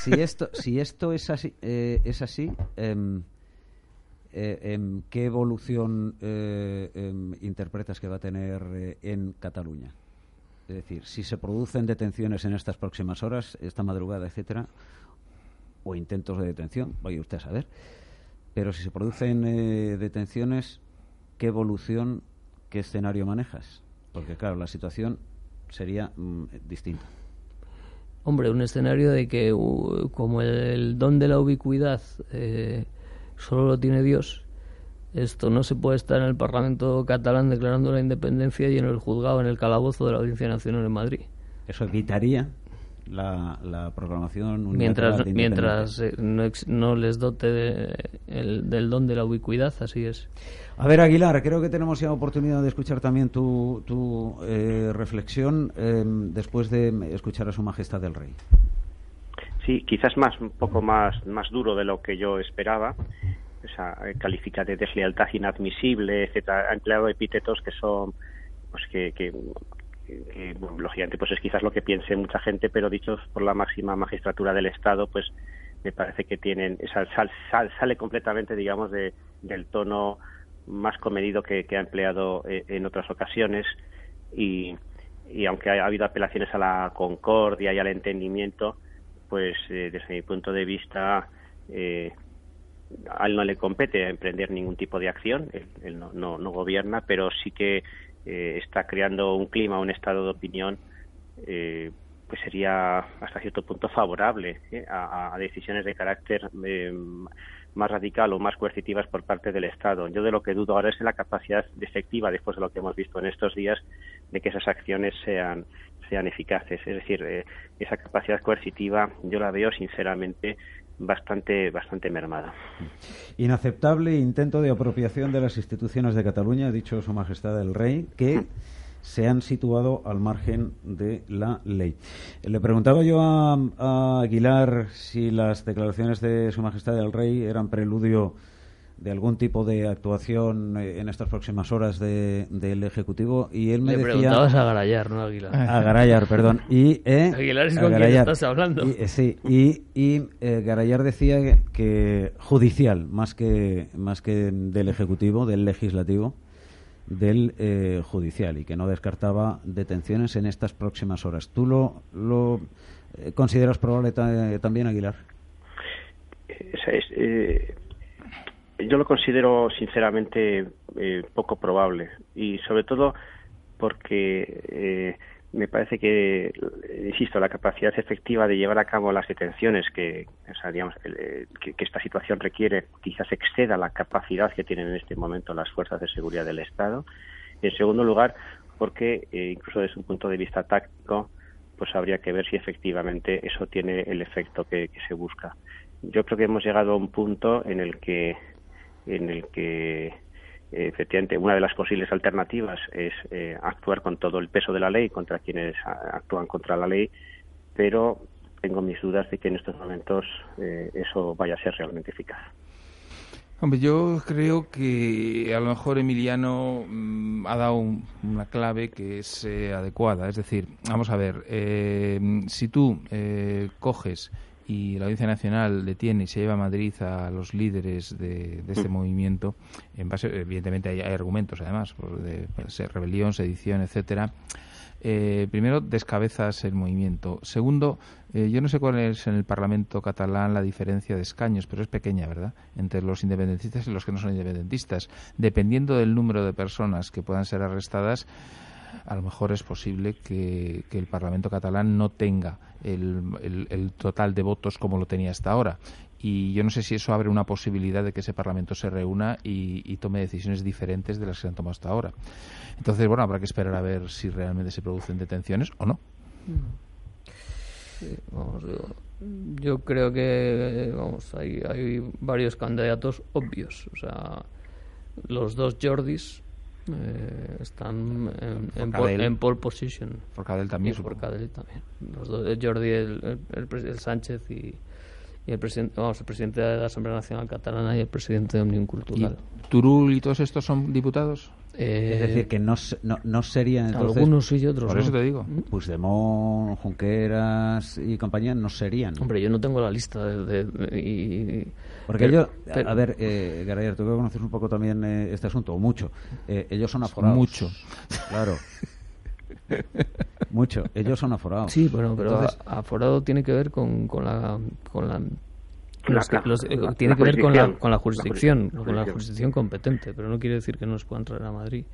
si esto, si esto es así, eh, es así, em, eh, em, ¿qué evolución eh, em, interpretas que va a tener eh, en Cataluña? Es decir, si se producen detenciones en estas próximas horas, esta madrugada, etcétera, o intentos de detención, vaya usted a saber, pero si se producen eh, detenciones, ¿qué evolución, qué escenario manejas? Porque claro, la situación sería mm, distinta. Hombre, un escenario de que uh, como el, el don de la ubicuidad eh, solo lo tiene Dios, esto no se puede estar en el Parlamento catalán declarando la independencia y en el juzgado, en el calabozo de la Audiencia Nacional en Madrid. Eso evitaría la, la proclamación Mientras, mientras eh, no, ex- no les dote de- el- del don de la ubicuidad, así es. A ver, Aguilar, creo que tenemos ya oportunidad de escuchar también tu, tu eh, reflexión eh, después de escuchar a Su Majestad el Rey. Sí, quizás más un poco más más duro de lo que yo esperaba. O sea, eh, califica de deslealtad inadmisible, etcétera. Ha empleado epítetos que son, pues que, que, que, bueno, lógicamente, pues es quizás lo que piense mucha gente, pero dichos por la máxima magistratura del Estado, pues me parece que tienen, sal- sal- sale completamente, digamos, de, del tono más comedido que, que ha empleado eh, en otras ocasiones. Y, y aunque ha habido apelaciones a la concordia y al entendimiento, pues eh, desde mi punto de vista eh, a él no le compete emprender ningún tipo de acción, él, él no, no, no gobierna, pero sí que eh, está creando un clima, un estado de opinión, eh, pues sería hasta cierto punto favorable eh, a, a decisiones de carácter eh, más radical o más coercitivas por parte del Estado. Yo de lo que dudo ahora es la capacidad efectiva, después de lo que hemos visto en estos días, de que esas acciones sean sean eficaces. Es decir, eh, esa capacidad coercitiva yo la veo sinceramente bastante bastante mermada. Inaceptable intento de apropiación de las instituciones de Cataluña, ha dicho Su Majestad el Rey, que se han situado al margen de la ley. Le preguntaba yo a, a Aguilar si las declaraciones de Su Majestad el Rey eran preludio de algún tipo de actuación eh, en estas próximas horas de- del Ejecutivo y él me Le decía... preguntabas a Garayar, no a Aguilar. A Garayar, perdón. Y, eh, [laughs] Aguilar es con quien Garayar. estás hablando. Y, eh, sí, y, y eh, Garayar decía que, que judicial, más que, más que del Ejecutivo, del Legislativo, del eh, Judicial, y que no descartaba detenciones en estas próximas horas. ¿Tú lo, lo consideras probable ta- también, Aguilar? Esa es, eh, yo lo considero sinceramente eh, poco probable y sobre todo porque eh, me parece que, insisto, la capacidad efectiva de llevar a cabo las detenciones eh, que, esta situación requiere quizás exceda la capacidad que tienen en este momento las fuerzas de seguridad del Estado. En segundo lugar, porque eh, incluso desde un punto de vista táctico, pues habría que ver si efectivamente eso tiene el efecto que se busca. Yo creo que hemos llegado a un punto en el que en el que eh, efectivamente una de las posibles alternativas es eh, actuar con todo el peso de la ley contra quienes actúan contra la ley, pero tengo mis dudas de que en estos momentos eh, eso vaya a ser realmente eficaz. Hombre, yo creo que a lo mejor Emiliano mm, ha dado un- una clave que es eh, adecuada. Es decir, vamos a ver, si tú coges y la Audiencia Nacional detiene y se lleva a Madrid a los líderes de, de este movimiento, en base, evidentemente hay, hay argumentos además, por de, pues, rebelión, sedición, etcétera. Eh, primero, descabezas el movimiento. Segundo, eh, yo no sé cuál es en el Parlamento catalán la diferencia de escaños, pero es pequeña, ¿verdad? Entre los independentistas y los que no son independentistas. Dependiendo del número de personas que puedan ser arrestadas, a lo mejor es posible que, el Parlamento catalán no tenga el, total de votos como lo tenía hasta ahora. Y yo no sé si eso abre una posibilidad de que ese Parlamento se reúna y, y tome decisiones diferentes de las que se han tomado hasta ahora. Entonces, bueno, habrá que esperar a ver si realmente se producen detenciones o no. Yo, yo creo que vamos, hay, hay varios candidatos obvios. O sea, los dos Jordis eh, están en, en, pol- en pole position. Forcadell también, Y. Forcadell también. Los dos, el Jordi, el, el- el el Sánchez y, y el presidente, vamos, el presidente de la Asamblea Nacional Catalana y el presidente de Omnium ¿Y Cultural. Turul y todos estos son diputados? Eh, Es decir, que no, se- no, no sería entonces... algunos sí y otros Por no. eso te digo. Puigdemont, Junqueras y compañía no serían. Hombre, yo no tengo la lista de, de- y- Porque pero- ellos, pero- a ver, eh, Garayer, tú que conoces un poco también eh, este asunto, o mucho. Eh, ellos son aforados. Mucho. Claro. mucho. Ellos son aforados. Sí, bueno, pero Entonces, a- aforado tiene que ver con, con la... Con la los los- eh, la- tiene la que ver con la, jurisdicción. con la La jurisdicción, con la jurisdicción competente, pero no quiere decir que no se puedan traer a Madrid.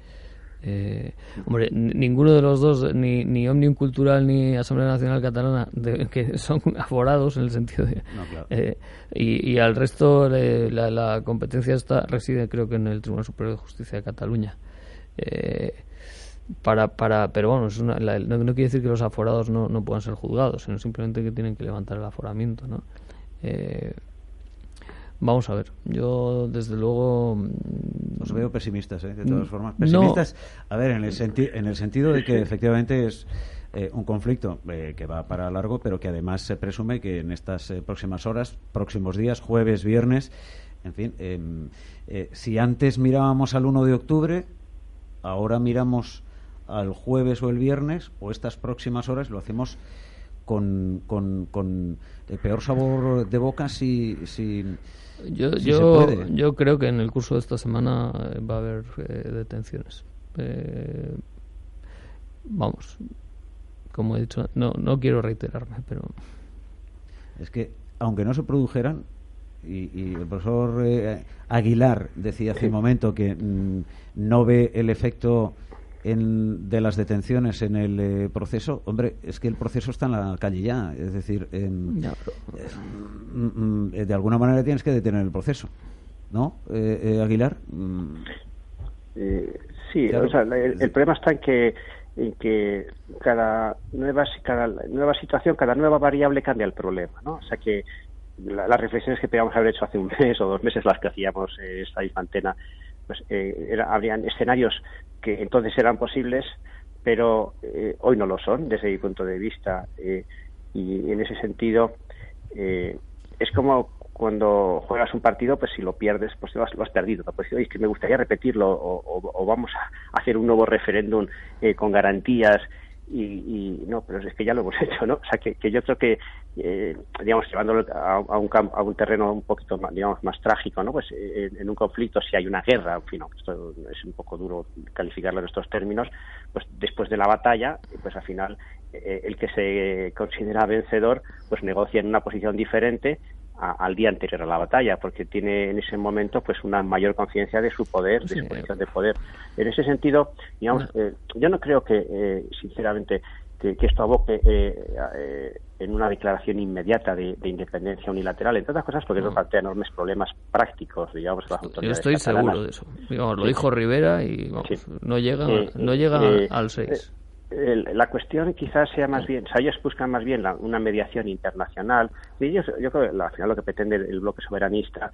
Eh, hombre, ninguno de los dos, ni, ni Omnium Cultural ni Asamblea Nacional Catalana, de- [laughs] que son aforados en el sentido de... No, claro. eh, y, y al resto eh, la, la competencia está reside creo que en el Tribunal Superior de Justicia de Cataluña. Eh, para, para, pero bueno, es una- la- no, no quiere decir que los aforados no, no puedan ser juzgados, sino simplemente que tienen que levantar el aforamiento, ¿no? Vamos a ver, yo desde luego mm, Os veo pesimistas, ¿eh? de todas Mm, formas. no. Pesimistas, a ver, en el, senti- en el sentido de que efectivamente es eh, un conflicto eh, que va para largo, pero que además se presume que en estas eh, próximas horas, próximos días, jueves, viernes, en fin, em, si antes mirábamos al 1 de octubre, ahora miramos al jueves o el viernes, o estas próximas horas lo hacemos con, con, con el peor sabor de boca si, si, yo, si se yo, puede. yo creo que en el curso de esta semana eh, va a haber eh, detenciones. Eh, vamos, como he dicho, no, no quiero reiterarme, pero Es que, aunque no se produjeran, y, y el profesor eh, Aguilar decía hace un momento que mm, no ve el efecto en- de las detenciones en el eh, proceso, hombre, es que el proceso está en la calle ya. Es decir, ya, pero- eh, mm, de alguna manera tienes que detener el proceso. ¿No, eh, eh, Aguilar? Mm, Eh, sí, Claro. o sea, la- el, el problema está en que en que cada nueva cada nueva situación, cada nueva variable cambia el problema, ¿no? O sea que la- las reflexiones que podíamos haber hecho hace un [laughs] mes o dos meses, las que hacíamos eh, esta misma antena, pues eh, era- habrían escenarios que entonces eran posibles, pero eh, hoy no lo son desde mi punto de vista. eh, y en ese sentido eh, es como cuando juegas un partido, pues si lo pierdes, pues lo has, lo has perdido. Pues es que me gustaría repetirlo o, o- vamos a hacer un nuevo referéndum con garantías y, y no, pero es que ya lo hemos [laughs] hecho, ¿no? O sea, que, yo creo que, eh, digamos, llevándolo a, un campo, a un terreno un poquito más, digamos, más trágico, ¿no? Pues eh, en, un conflicto, si hay una guerra, en fin, esto es un poco duro calificarlo en estos términos, pues después de la batalla, pues al final eh, el que se considera vencedor, pues negocia en una posición diferente a- al día anterior a la batalla, porque tiene en ese momento pues una mayor conciencia de su poder, de su posición de poder. En ese sentido, digamos, eh, yo no creo que, eh, sinceramente, que, que esto aboque eh, eh, en una declaración inmediata de, de independencia unilateral, entre otras cosas porque eso plantea enormes problemas prácticos, digamos, las Yo autoridades estoy catalanas. seguro de eso. Digamos, lo Sí. dijo Rivera y vamos, Sí. no llega, Eh, no llega eh, al 6. El- la cuestión quizás sea más bien, o sea, ellos buscan más bien la- una mediación internacional. Y ellos, yo creo que al final lo que pretende el bloque soberanista,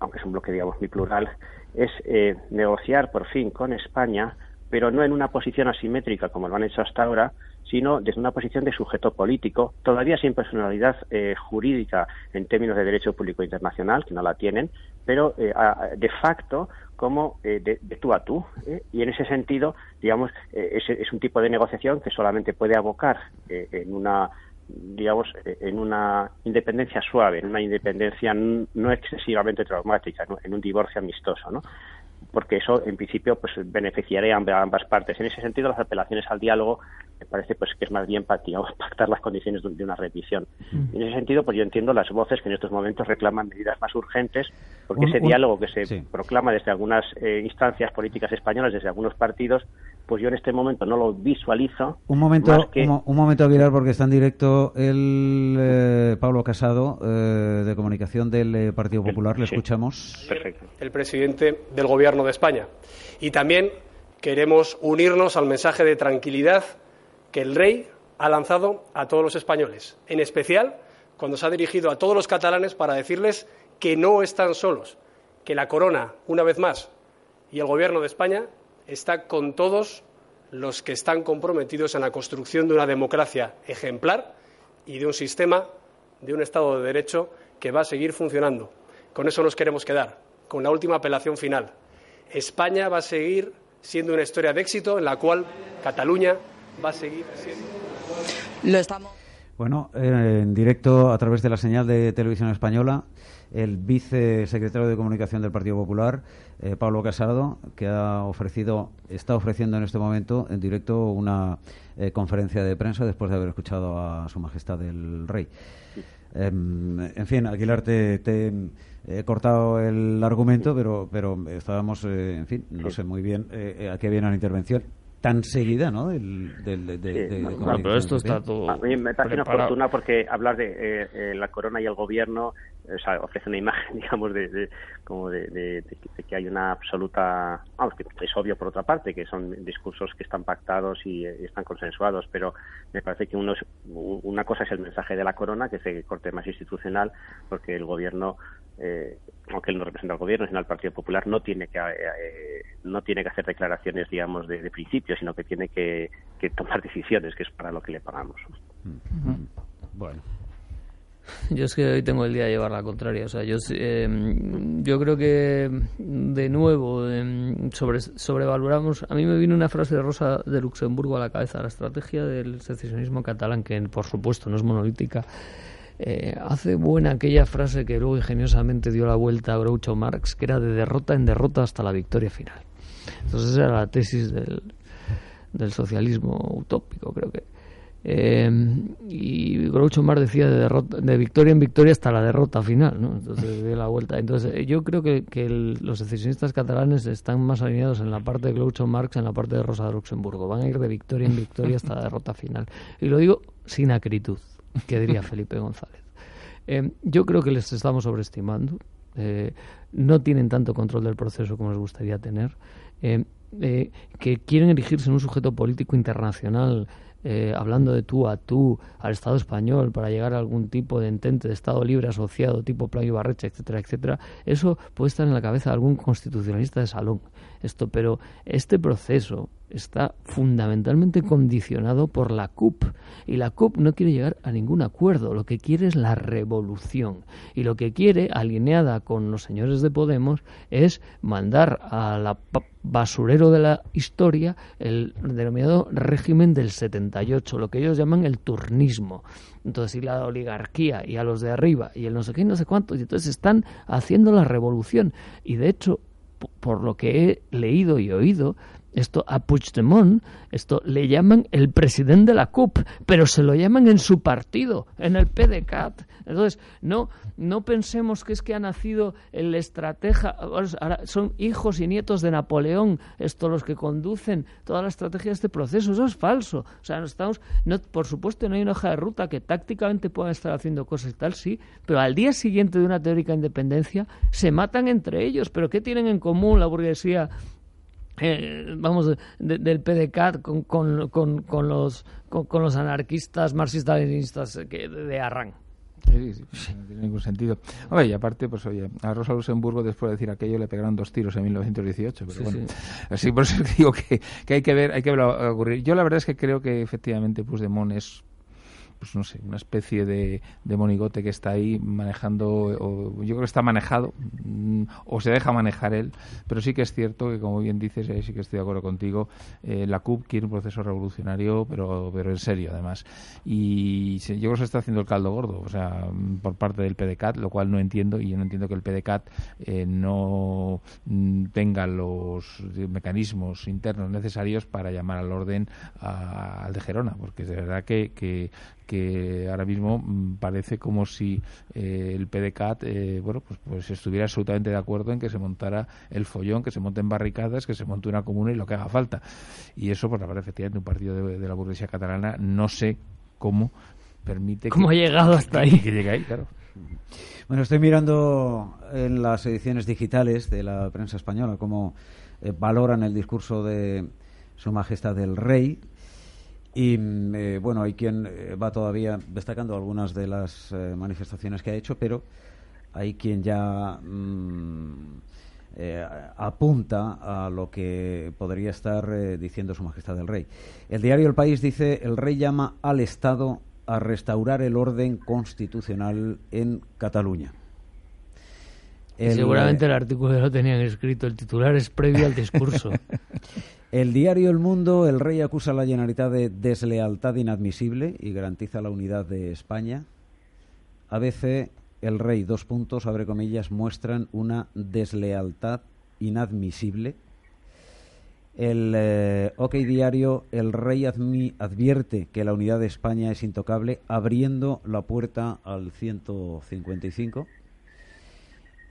aunque es un bloque, digamos, muy plural, es eh, negociar por fin con España, pero no en una posición asimétrica como lo han hecho hasta ahora, sino desde una posición de sujeto político, todavía sin personalidad eh, jurídica en términos de derecho público internacional, que no la tienen, pero eh, de facto como eh, de, de tú a tú. ¿eh? Y en ese sentido, digamos, eh, es, es un tipo de negociación que solamente puede abocar eh, en una digamos, eh, en una independencia suave, en una independencia no excesivamente traumática, en un divorcio amistoso, ¿no? Porque eso en principio pues beneficiaría a amb- a ambas partes. En ese sentido, las apelaciones al diálogo me parece pues que es más bien [laughs] pactar las condiciones de, una revisión. Y en ese sentido, pues yo entiendo las voces que en estos momentos reclaman medidas más urgentes, porque Un- ese un- diálogo que se sí. proclama desde algunas eh, instancias políticas españolas, desde algunos partidos, pues yo en este momento no lo visualizo. Un momento, que- un, mo- un momento, Aguilar, porque está en directo el eh, Pablo Casado, eh, de comunicación del eh, Partido Popular. Le sí. escuchamos. Perfecto. el presidente del Gobierno de España. Y también queremos unirnos al mensaje de tranquilidad que el rey ha lanzado a todos los españoles, en especial cuando se ha dirigido a todos los catalanes para decirles que no están solos, que la corona, una vez más, y el Gobierno de España está con todos los que están comprometidos en la construcción de una democracia ejemplar y de un sistema, de un Estado de Derecho que va a seguir funcionando. Con eso nos queremos quedar, con la última apelación final. España va a seguir siendo una historia de éxito en la cual Cataluña va a seguir siendo. Lo estamos. Bueno, eh, en directo a través de la señal de televisión española, el vicesecretario de Comunicación del Partido Popular, eh, Pablo Casado, que ha ofrecido, está ofreciendo en este momento en directo una eh, conferencia de prensa después de haber escuchado a Su Majestad el Rey. Em, en fin, Aguilar, te, te he cortado el argumento, pero, pero estábamos, eh, en fin, no sé muy bien a qué viene la intervención tan seguida, ¿no? Del, del- de, de- Sí, de- no, de no, No, pero esto está todo A mí me parece preparado. inoportuna porque hablar de eh, eh, la corona y el gobierno o sea, ofrece una imagen, [laughs] digamos, de, de- como de, de- de que- de que hay una absoluta. Vamos, que es obvio por otra parte que son discursos que están pactados y, eh, están consensuados, pero me parece que uno es- una cosa es el mensaje de la corona, que es de corte más institucional, porque el gobierno. Eh, aunque él no representa al gobierno, sino al Partido Popular, no tiene que eh, no tiene que hacer declaraciones, digamos, de, de principio, sino que tiene que, que tomar decisiones, que es para lo que le pagamos. Bueno. Yo es que hoy tengo el día de llevar la contraria. O sea, yo, sí, eh, yo creo que, de nuevo, eh, sobre, sobrevaloramos. A mí me vino una frase de Rosa de Luxemburgo a la cabeza: la estrategia del secesionismo catalán, que por supuesto no es monolítica. Eh, hace buena aquella frase que luego ingeniosamente dio la vuelta a Groucho Marx, que era de derrota en derrota hasta la victoria final. Entonces, esa era la tesis del, del socialismo utópico, creo que. Eh, y Groucho Marx decía de, derrota, de victoria en victoria hasta la derrota final, ¿no? Entonces dio la vuelta. Entonces yo creo que, los secesionistas catalanes están más alineados en la parte de Groucho Marx en la parte de Rosa de Luxemburgo. Van a ir de victoria en victoria hasta la derrota final. Y lo digo sin acritud, que diría Felipe González. Eh, yo creo que les estamos sobreestimando. Eh, no tienen tanto control del proceso como les gustaría tener. Eh, que quieren erigirse en un sujeto político internacional, hablando de tú a tú al Estado español para llegar a algún tipo de entente de Estado libre asociado, tipo Plan Ibarreche, etcétera, etcétera. Eso puede estar en la cabeza de algún constitucionalista de salón. Esto, pero este proceso está fundamentalmente condicionado por la CUP y la CUP no quiere llegar a ningún acuerdo, lo que quiere es la revolución y lo que quiere, alineada con los señores de Podemos, es mandar a la basurero de la historia el denominado régimen del 78, lo que ellos llaman el turnismo. Entonces, y la oligarquía y a los de arriba y el no sé qué no sé cuánto, y entonces están haciendo la revolución y de hecho por lo que he leído y oído, esto a Puigdemont, esto le llaman el presidente de la CUP, pero se lo llaman en su partido, en el PDCAT. Entonces, no, no pensemos que es que ha nacido el estratega, ahora son hijos y nietos de Napoleón, estos los que conducen toda la estrategia de este proceso. Eso es falso. O sea, no estamos, no, por supuesto, no hay una hoja de ruta que tácticamente puedan estar haciendo cosas y tal, sí, pero al día siguiente de una teórica independencia se matan entre ellos. ¿Pero qué tienen en común la burguesía eh, vamos, de- del PDCAT con, con, con, con los, con, los anarquistas marxistas-leninistas que- de, de Arran. Sí, sí, sí, no tiene ningún sentido. Oye, y aparte, pues oye, a Rosa Luxemburgo después de decir aquello le pegaron dos tiros en 1918, pero Sí, bueno. sí. Así [laughs] por eso digo que, que hay que ver, hay que verlo ocurrir. Yo la verdad es que creo que efectivamente Puigdemont es pues no sé, una especie de, monigote que está ahí manejando, o yo creo que está manejado, mm, o se deja manejar él, pero sí que es cierto que, como bien dices, y ahí sí que estoy de acuerdo contigo, eh, la CUP quiere un proceso revolucionario, pero, pero en serio, además. Y se- yo creo que se está haciendo el caldo gordo, o sea, mm, por parte del PDCAT, lo cual no entiendo, y yo no entiendo que el PDCAT eh, no mm, tenga los mecanismos internos necesarios para llamar al orden al de Gerona, porque de verdad que, que ahora mismo mm, parece como si eh, el PDCAT eh, bueno, pues, pues estuviera absolutamente de acuerdo en que se montara el follón, que se monten barricadas, que se monte una comuna y lo que haga falta. Y eso, pues la verdad, efectivamente, un partido de, de la burguesía catalana, no sé cómo permite ¿Cómo que, ha llegado hasta ahí? que llegue ahí, claro. Bueno, estoy mirando en las ediciones digitales de la prensa española cómo eh, valoran el discurso de Su Majestad el Rey. Y mm, eh, bueno, hay quien eh, va todavía destacando algunas de las eh, manifestaciones que ha hecho, pero hay quien ya mm, apunta a lo que podría estar diciendo Su Majestad el Rey. El diario El País dice: el Rey llama al Estado a restaurar el orden constitucional en Cataluña. El- seguramente el artículo ya lo tenían escrito, el titular es previo al discurso. [laughs] El diario El Mundo, el rey acusa a la Generalitat de deslealtad inadmisible y garantiza la unidad de España. ABC, el rey, dos puntos, abre comillas, muestran una deslealtad inadmisible. El eh, OK Diario, el rey advierte que la unidad de España es intocable, abriendo la puerta al 155.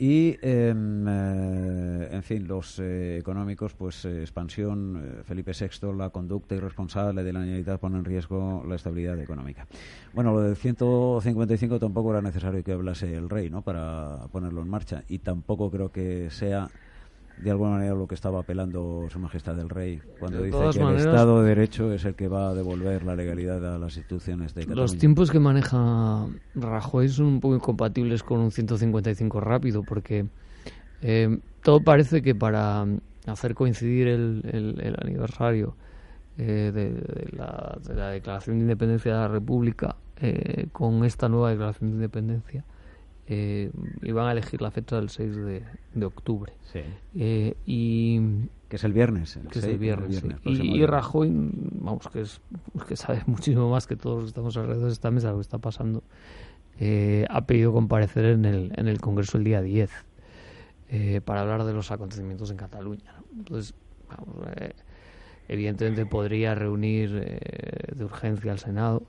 Y, em, eh, en fin, los eh, económicos, pues eh, expansión, eh, Felipe VI, la conducta irresponsable de la Generalitat pone en riesgo la estabilidad económica. Bueno, lo del 155 tampoco era necesario que hablase el rey, ¿no?, para ponerlo en marcha. Y tampoco creo que sea, de alguna manera, lo que estaba apelando Su Majestad el Rey cuando De dice que maneras- el Estado de Derecho es el que va a devolver la legalidad a las instituciones de Cataluña. Los tiempos que maneja Rajoy son un poco incompatibles con un 155 rápido, porque eh, todo parece que para hacer coincidir el, el- el aniversario eh, de, de la, de la Declaración de Independencia de la República eh, con esta nueva Declaración de Independencia, eh, iban a elegir la fecha del 6 de, de octubre. Sí. Eh, y Que es el viernes. el que es seis, el viernes, sí. próximo y. Rajoy vamos que es que sabe [laughs] muchísimo más que todos los que estamos alrededor de esta mesa lo que está pasando eh, ha pedido comparecer en el, en el Congreso el día 10 eh, para hablar de los acontecimientos en Cataluña ¿no? entonces vamos, eh, evidentemente podría reunir de urgencia al Senado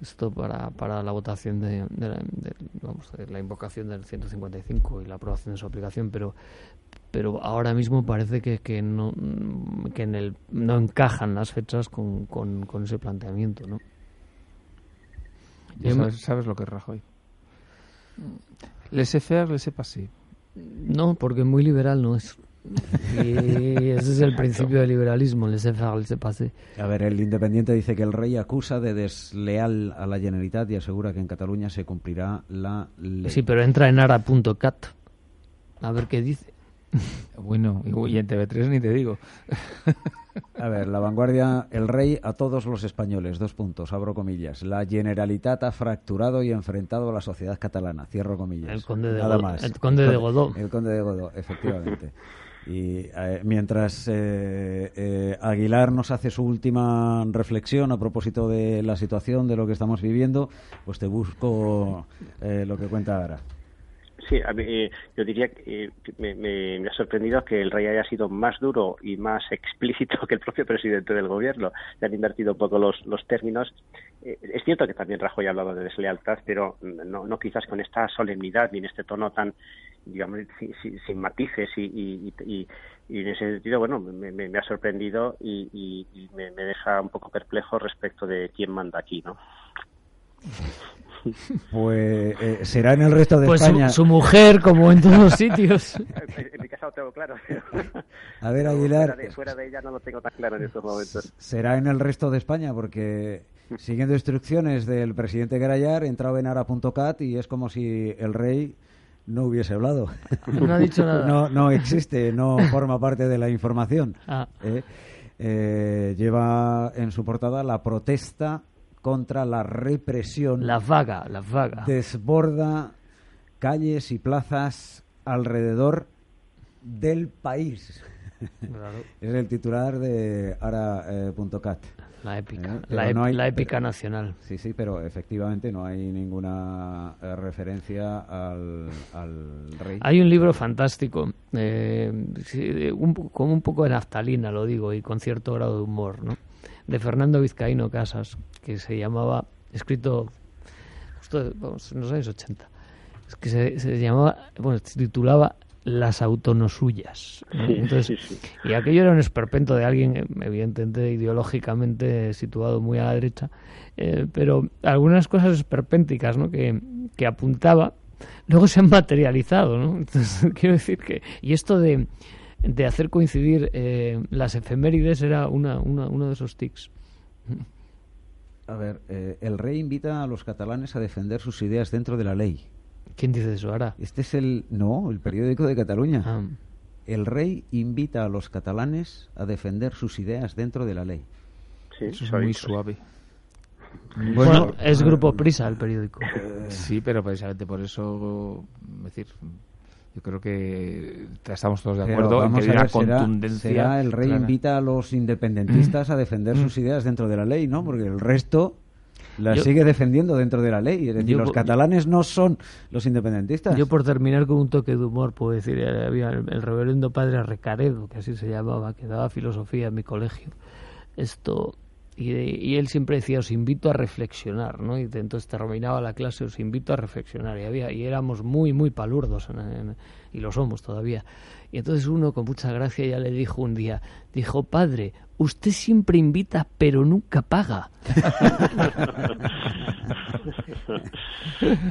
esto para, para la votación de, de la, de- vamos, de la invocación del 155 y la aprobación de su aplicación, pero pero ahora mismo parece que, que no que en el no encajan las fechas con, con, con ese planteamiento, ¿no? Ya me- sabes, sabes lo que es Rajoy. Laissez faire, laissez passer. No, porque muy liberal no es. Y ese es el principio del liberalismo, passer. A ver, el Independiente dice que el rey acusa de desleal a la Generalitat y asegura que en Cataluña se cumplirá la ley. Sí, pero entra en ara.cat. A ver qué dice. Bueno, y y en TV3 ni te digo. A ver, la vanguardia, el rey a todos los españoles, dos puntos, abro comillas. La Generalitat ha fracturado y enfrentado a la sociedad catalana, cierro comillas. El conde de Nada Godó- más. el conde de Godó. El conde de Godó, efectivamente. Y eh, mientras eh, eh, Aguilar nos hace su última reflexión a propósito de la situación, de lo que estamos viviendo, pues te busco eh, lo que cuenta ahora. Sí, a mí, eh, yo diría que eh, que me, me- me ha sorprendido que el rey haya sido más duro y más [laughs] explícito que el propio presidente del gobierno. Le han invertido un poco los, los términos. Es cierto que también Rajoy ha hablado de deslealtad, pero no, no quizás con esta solemnidad ni en este tono tan, digamos, sin, sin- matices y, y, y- y en ese sentido, bueno, me, me- me ha sorprendido y, y- y me, me deja un poco perplejo respecto de quién manda aquí, ¿no? Pues eh, será en el resto de Pues su, España. su mujer, como en todos los sitios. [laughs] En mi casa lo tengo claro. [laughs] A ver, Pero Aguilar. Fuera de, fuera de ella no lo tengo tan claro en estos momentos. Será en el resto de España, porque siguiendo instrucciones del presidente Garayar, entraba en ara.cat y es como si el rey no hubiese hablado. [laughs] No ha dicho nada. No, no existe, no forma parte de la información. Ah. ¿eh? Eh, lleva en su portada la protesta contra la represión. La vaga, la vaga. Desborda calles y plazas alrededor del país. Claro. [laughs] Es el titular de ara.cat. La épica, Eh, la, no hay- la épica pero- nacional. Sí, sí, pero efectivamente no hay ninguna eh, referencia al, al rey. Hay un libro fantástico, eh, un con un poco de naftalina, lo digo, y con cierto grado de humor, ¿no? de Fernando Vizcaíno Casas, que se llamaba, escrito justo vamos, en los años 80, es que se, se llamaba, bueno, se titulaba Las autonosuyas. ¿no? Sí, Entonces, sí, sí. Y aquello era un esperpento de alguien, evidentemente ideológicamente situado muy a la derecha, eh, pero algunas cosas esperpénticas ¿no? que, que apuntaba luego se han materializado. ¿no? Entonces, [laughs] quiero decir que. Y esto de, de hacer coincidir eh, las efemérides era una, una, uno de esos tics. A ver, eh, el rey invita a los catalanes a defender sus ideas dentro de la ley. ¿Quién dice eso ahora? Este es el... No, el periódico de Cataluña. Ah, El rey invita a los catalanes a defender sus ideas dentro de la ley. Sí, Eso es muy suave. bueno, es Grupo Prisa el periódico. Sí, pero precisamente por eso, es decir, yo creo que estamos todos de acuerdo en que hay una contundencia. será el rey clara. invita a los independentistas a defender [clears throat] sus ideas dentro de la ley, ¿no? Porque el resto Yo- sigue defendiendo dentro de la ley. Es decir, Yo- los catalanes no son los independentistas. Yo por terminar con un toque de humor puedo decir, eh, había el, el reverendo padre Recaredo, que así se llamaba, que daba filosofía en mi colegio. Esto y, y él siempre decía, os invito a reflexionar, ¿no? Y entonces terminaba la clase, os invito a reflexionar. Y había y éramos muy, muy palurdos, en- en- y lo somos todavía. Y entonces uno con mucha gracia ya le dijo un día, dijo, padre, usted siempre invita, pero nunca paga. [laughs]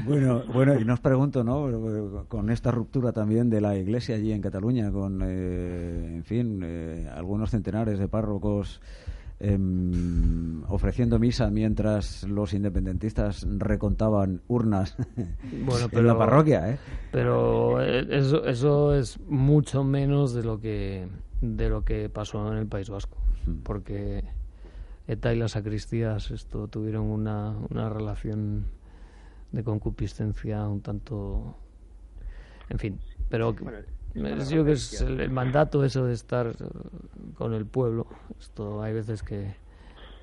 Bueno, bueno, y nos pregunto, ¿no? Con esta ruptura también de la iglesia allí en Cataluña, con, eh, en fin, eh, algunos centenares de párrocos em, ofreciendo misa mientras los independentistas recontaban urnas [laughs] Bueno, en pero- la parroquia, ¿eh? Pero eh, eso, eso es mucho menos de lo que de lo que pasó en el País Vasco, porque ETA y las sacristías esto tuvieron una, una relación de concupiscencia un tanto, en fin, pero Bueno, yo que es el, el mandato eso de estar eh, con el pueblo, esto hay veces que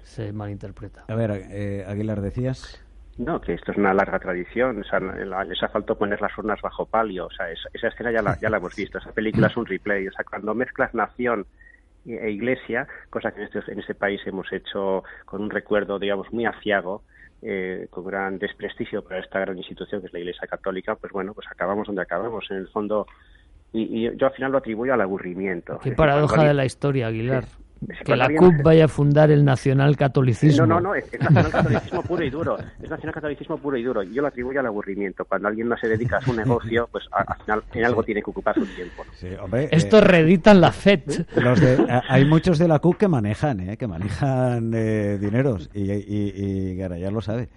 se malinterpreta. A ver, eh, Aguilar, decías. No, que esto es una larga tradición. O sea, la- les ha faltado poner las urnas bajo palio. O sea, esa, esa escena ya la, ya la hemos visto. Esa película es un replay. O sea, cuando mezclas nación e e iglesia, cosa que en este, en este país hemos hecho con un recuerdo, digamos, muy aciago, eh, con gran desprestigio para esta gran institución que es la Iglesia Católica, pues bueno, pues acabamos donde acabamos. En el fondo, y, y yo al final lo atribuyo al aburrimiento. Qué paradoja de la historia, Aguilar. Sí, Que la CUP vaya a fundar el nacional catolicismo. No, no, no, es, es nacionalcatolicismo puro y duro. Es nacionalcatolicismo puro y duro. Y yo lo atribuyo al aburrimiento. Cuando alguien no se dedica a su negocio, pues a- al final en algo tiene que ocupar su tiempo. ¿no? Sí, hombre, Esto eh, reeditan la FED. los de- a- hay muchos de la CUP que manejan, ¿eh? Que manejan eh, dineros y, y, y Garayar lo sabe.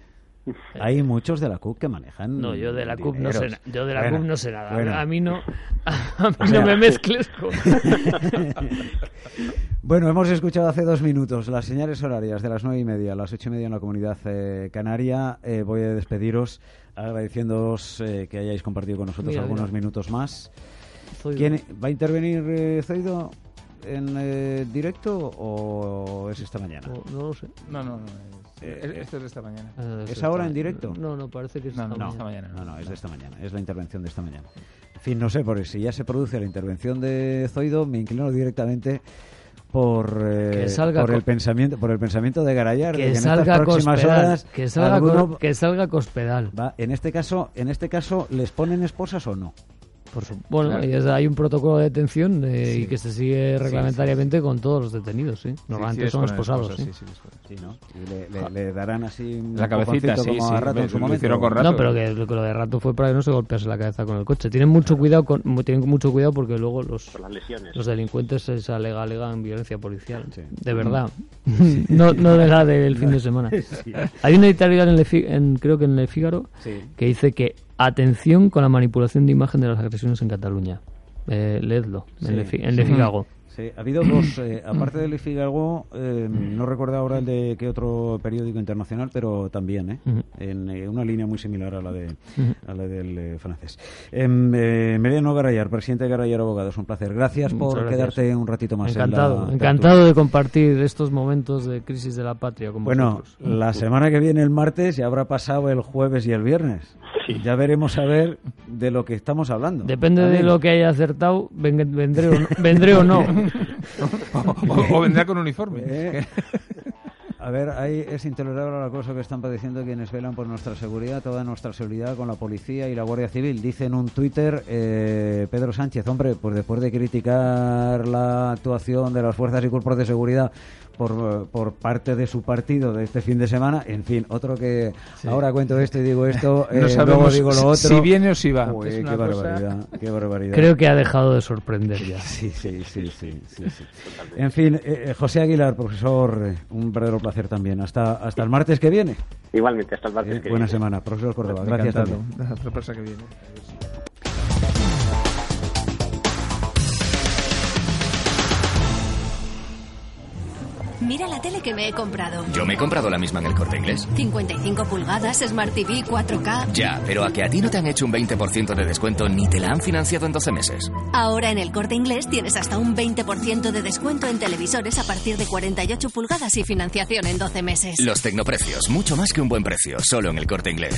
[laughs] Hay muchos de la CUP que manejan No, yo de la CUP no sé, yo de la Bueno, CUP no sé nada. bueno. A mí no, a [laughs] mí O sea- no me mezcles con... [laughs] Bueno, hemos escuchado hace dos minutos las señales horarias de las nueve y media a las ocho y media en la comunidad eh, canaria. Eh, voy a despediros agradeciéndoos eh, que hayáis compartido con nosotros Mira, algunos mira. minutos más. Zoido. ¿Quién va a intervenir, eh, Zoido? en eh, directo o es esta mañana? No lo sé. No, no, no. Es- Eh, es- esto es de esta mañana. Ah, ¿Es ahora en directo? No, no, parece que es No, esta no, mañana. esta mañana. No, no, es de esta mañana, es la intervención de esta mañana. En fin, no sé, porque si ya se produce la intervención de Zoido, me inclino directamente por, eh, Que salga por el pensamiento por el pensamiento de Garayar de Que en estas salga próximas Cospedal. horas Que salga, alguno que salga Cospedal. va en este caso en este caso les ponen esposas o no Por su- bueno, Claro. hay un protocolo de detención eh, y que se sigue reglamentariamente con todos los detenidos, sí. Normalmente sí, son esposados, esposas, sí. sí, sí, sí no y le, le- le darán así un La cabecita, sí, como sí, a rato en su momento con rato. No, pero que lo lo de rato fue para que no se golpease la cabeza con el coche. Tienen mucho cuidado con, tienen mucho cuidado porque luego los, Por las lesiones. los delincuentes se alega, alegan violencia policial. Sí. De verdad. [laughs] no, no de la del [laughs] fin de semana. Hay una editorial en, en- creo que en Le Figaro Sí. que dice que atención con la manipulación de imagen de las agresiones en Cataluña. Eh, leedlo Sí, en. Figaro. Sí, ha habido dos, eh, [coughs] aparte del Figaro, eh, no recuerdo ahora el de qué otro periódico internacional, pero también, ¿eh? En eh, una línea muy similar a la, de, a la del eh, francés. Em, eh, Meriano Garayar, presidente de Garayar Abogados, un placer. Gracias por gracias. quedarte un ratito más en Encantado, la encantado de compartir estos momentos de crisis de la patria con Bueno, vosotros. la semana que viene, el martes, ya habrá pasado el jueves y el viernes. Ya veremos a ver de lo que estamos hablando. Depende ¿Vale? de lo que haya acertado, ven- vendré o no. [laughs] Vendré o no. [laughs] O, vendrá con uniforme. Eh, [laughs] A ver, ahí es intolerable la cosa que están padeciendo quienes velan por nuestra seguridad, toda nuestra seguridad con la policía y la Guardia Civil. Dice en un Twitter eh, Pedro Sánchez, hombre, pues después de criticar la actuación de las fuerzas y cuerpos de seguridad por, por parte de su partido de este fin de semana, en fin, otro que ahora cuento esto y digo esto, [laughs] No eh, sabemos luego digo lo otro. si viene o si va. Uy, qué cosa- barbaridad, qué barbaridad. Creo que ha dejado de sorprender ya. [laughs] Sí, sí, sí, sí, sí, sí. En fin, eh, eh, José Aguilar, profesor, un verdadero placer también. Hasta, hasta el martes que viene. Igualmente, hasta el martes Eh, que buena viene. semana, profesor Córdoba. Gracias Encantado. también. La sorpresa que viene. Mira la tele que me he comprado. Yo me he comprado la misma en el corte inglés. 55 pulgadas, Smart TV, 4K. Ya, pero a que a ti no te han hecho un 20% de descuento ni te la han financiado en 12 meses. Ahora en el corte inglés tienes hasta un 20% de descuento en televisores a partir de 48 pulgadas y financiación en 12 meses. Los tecnoprecios, mucho más que un buen precio, solo en el corte inglés.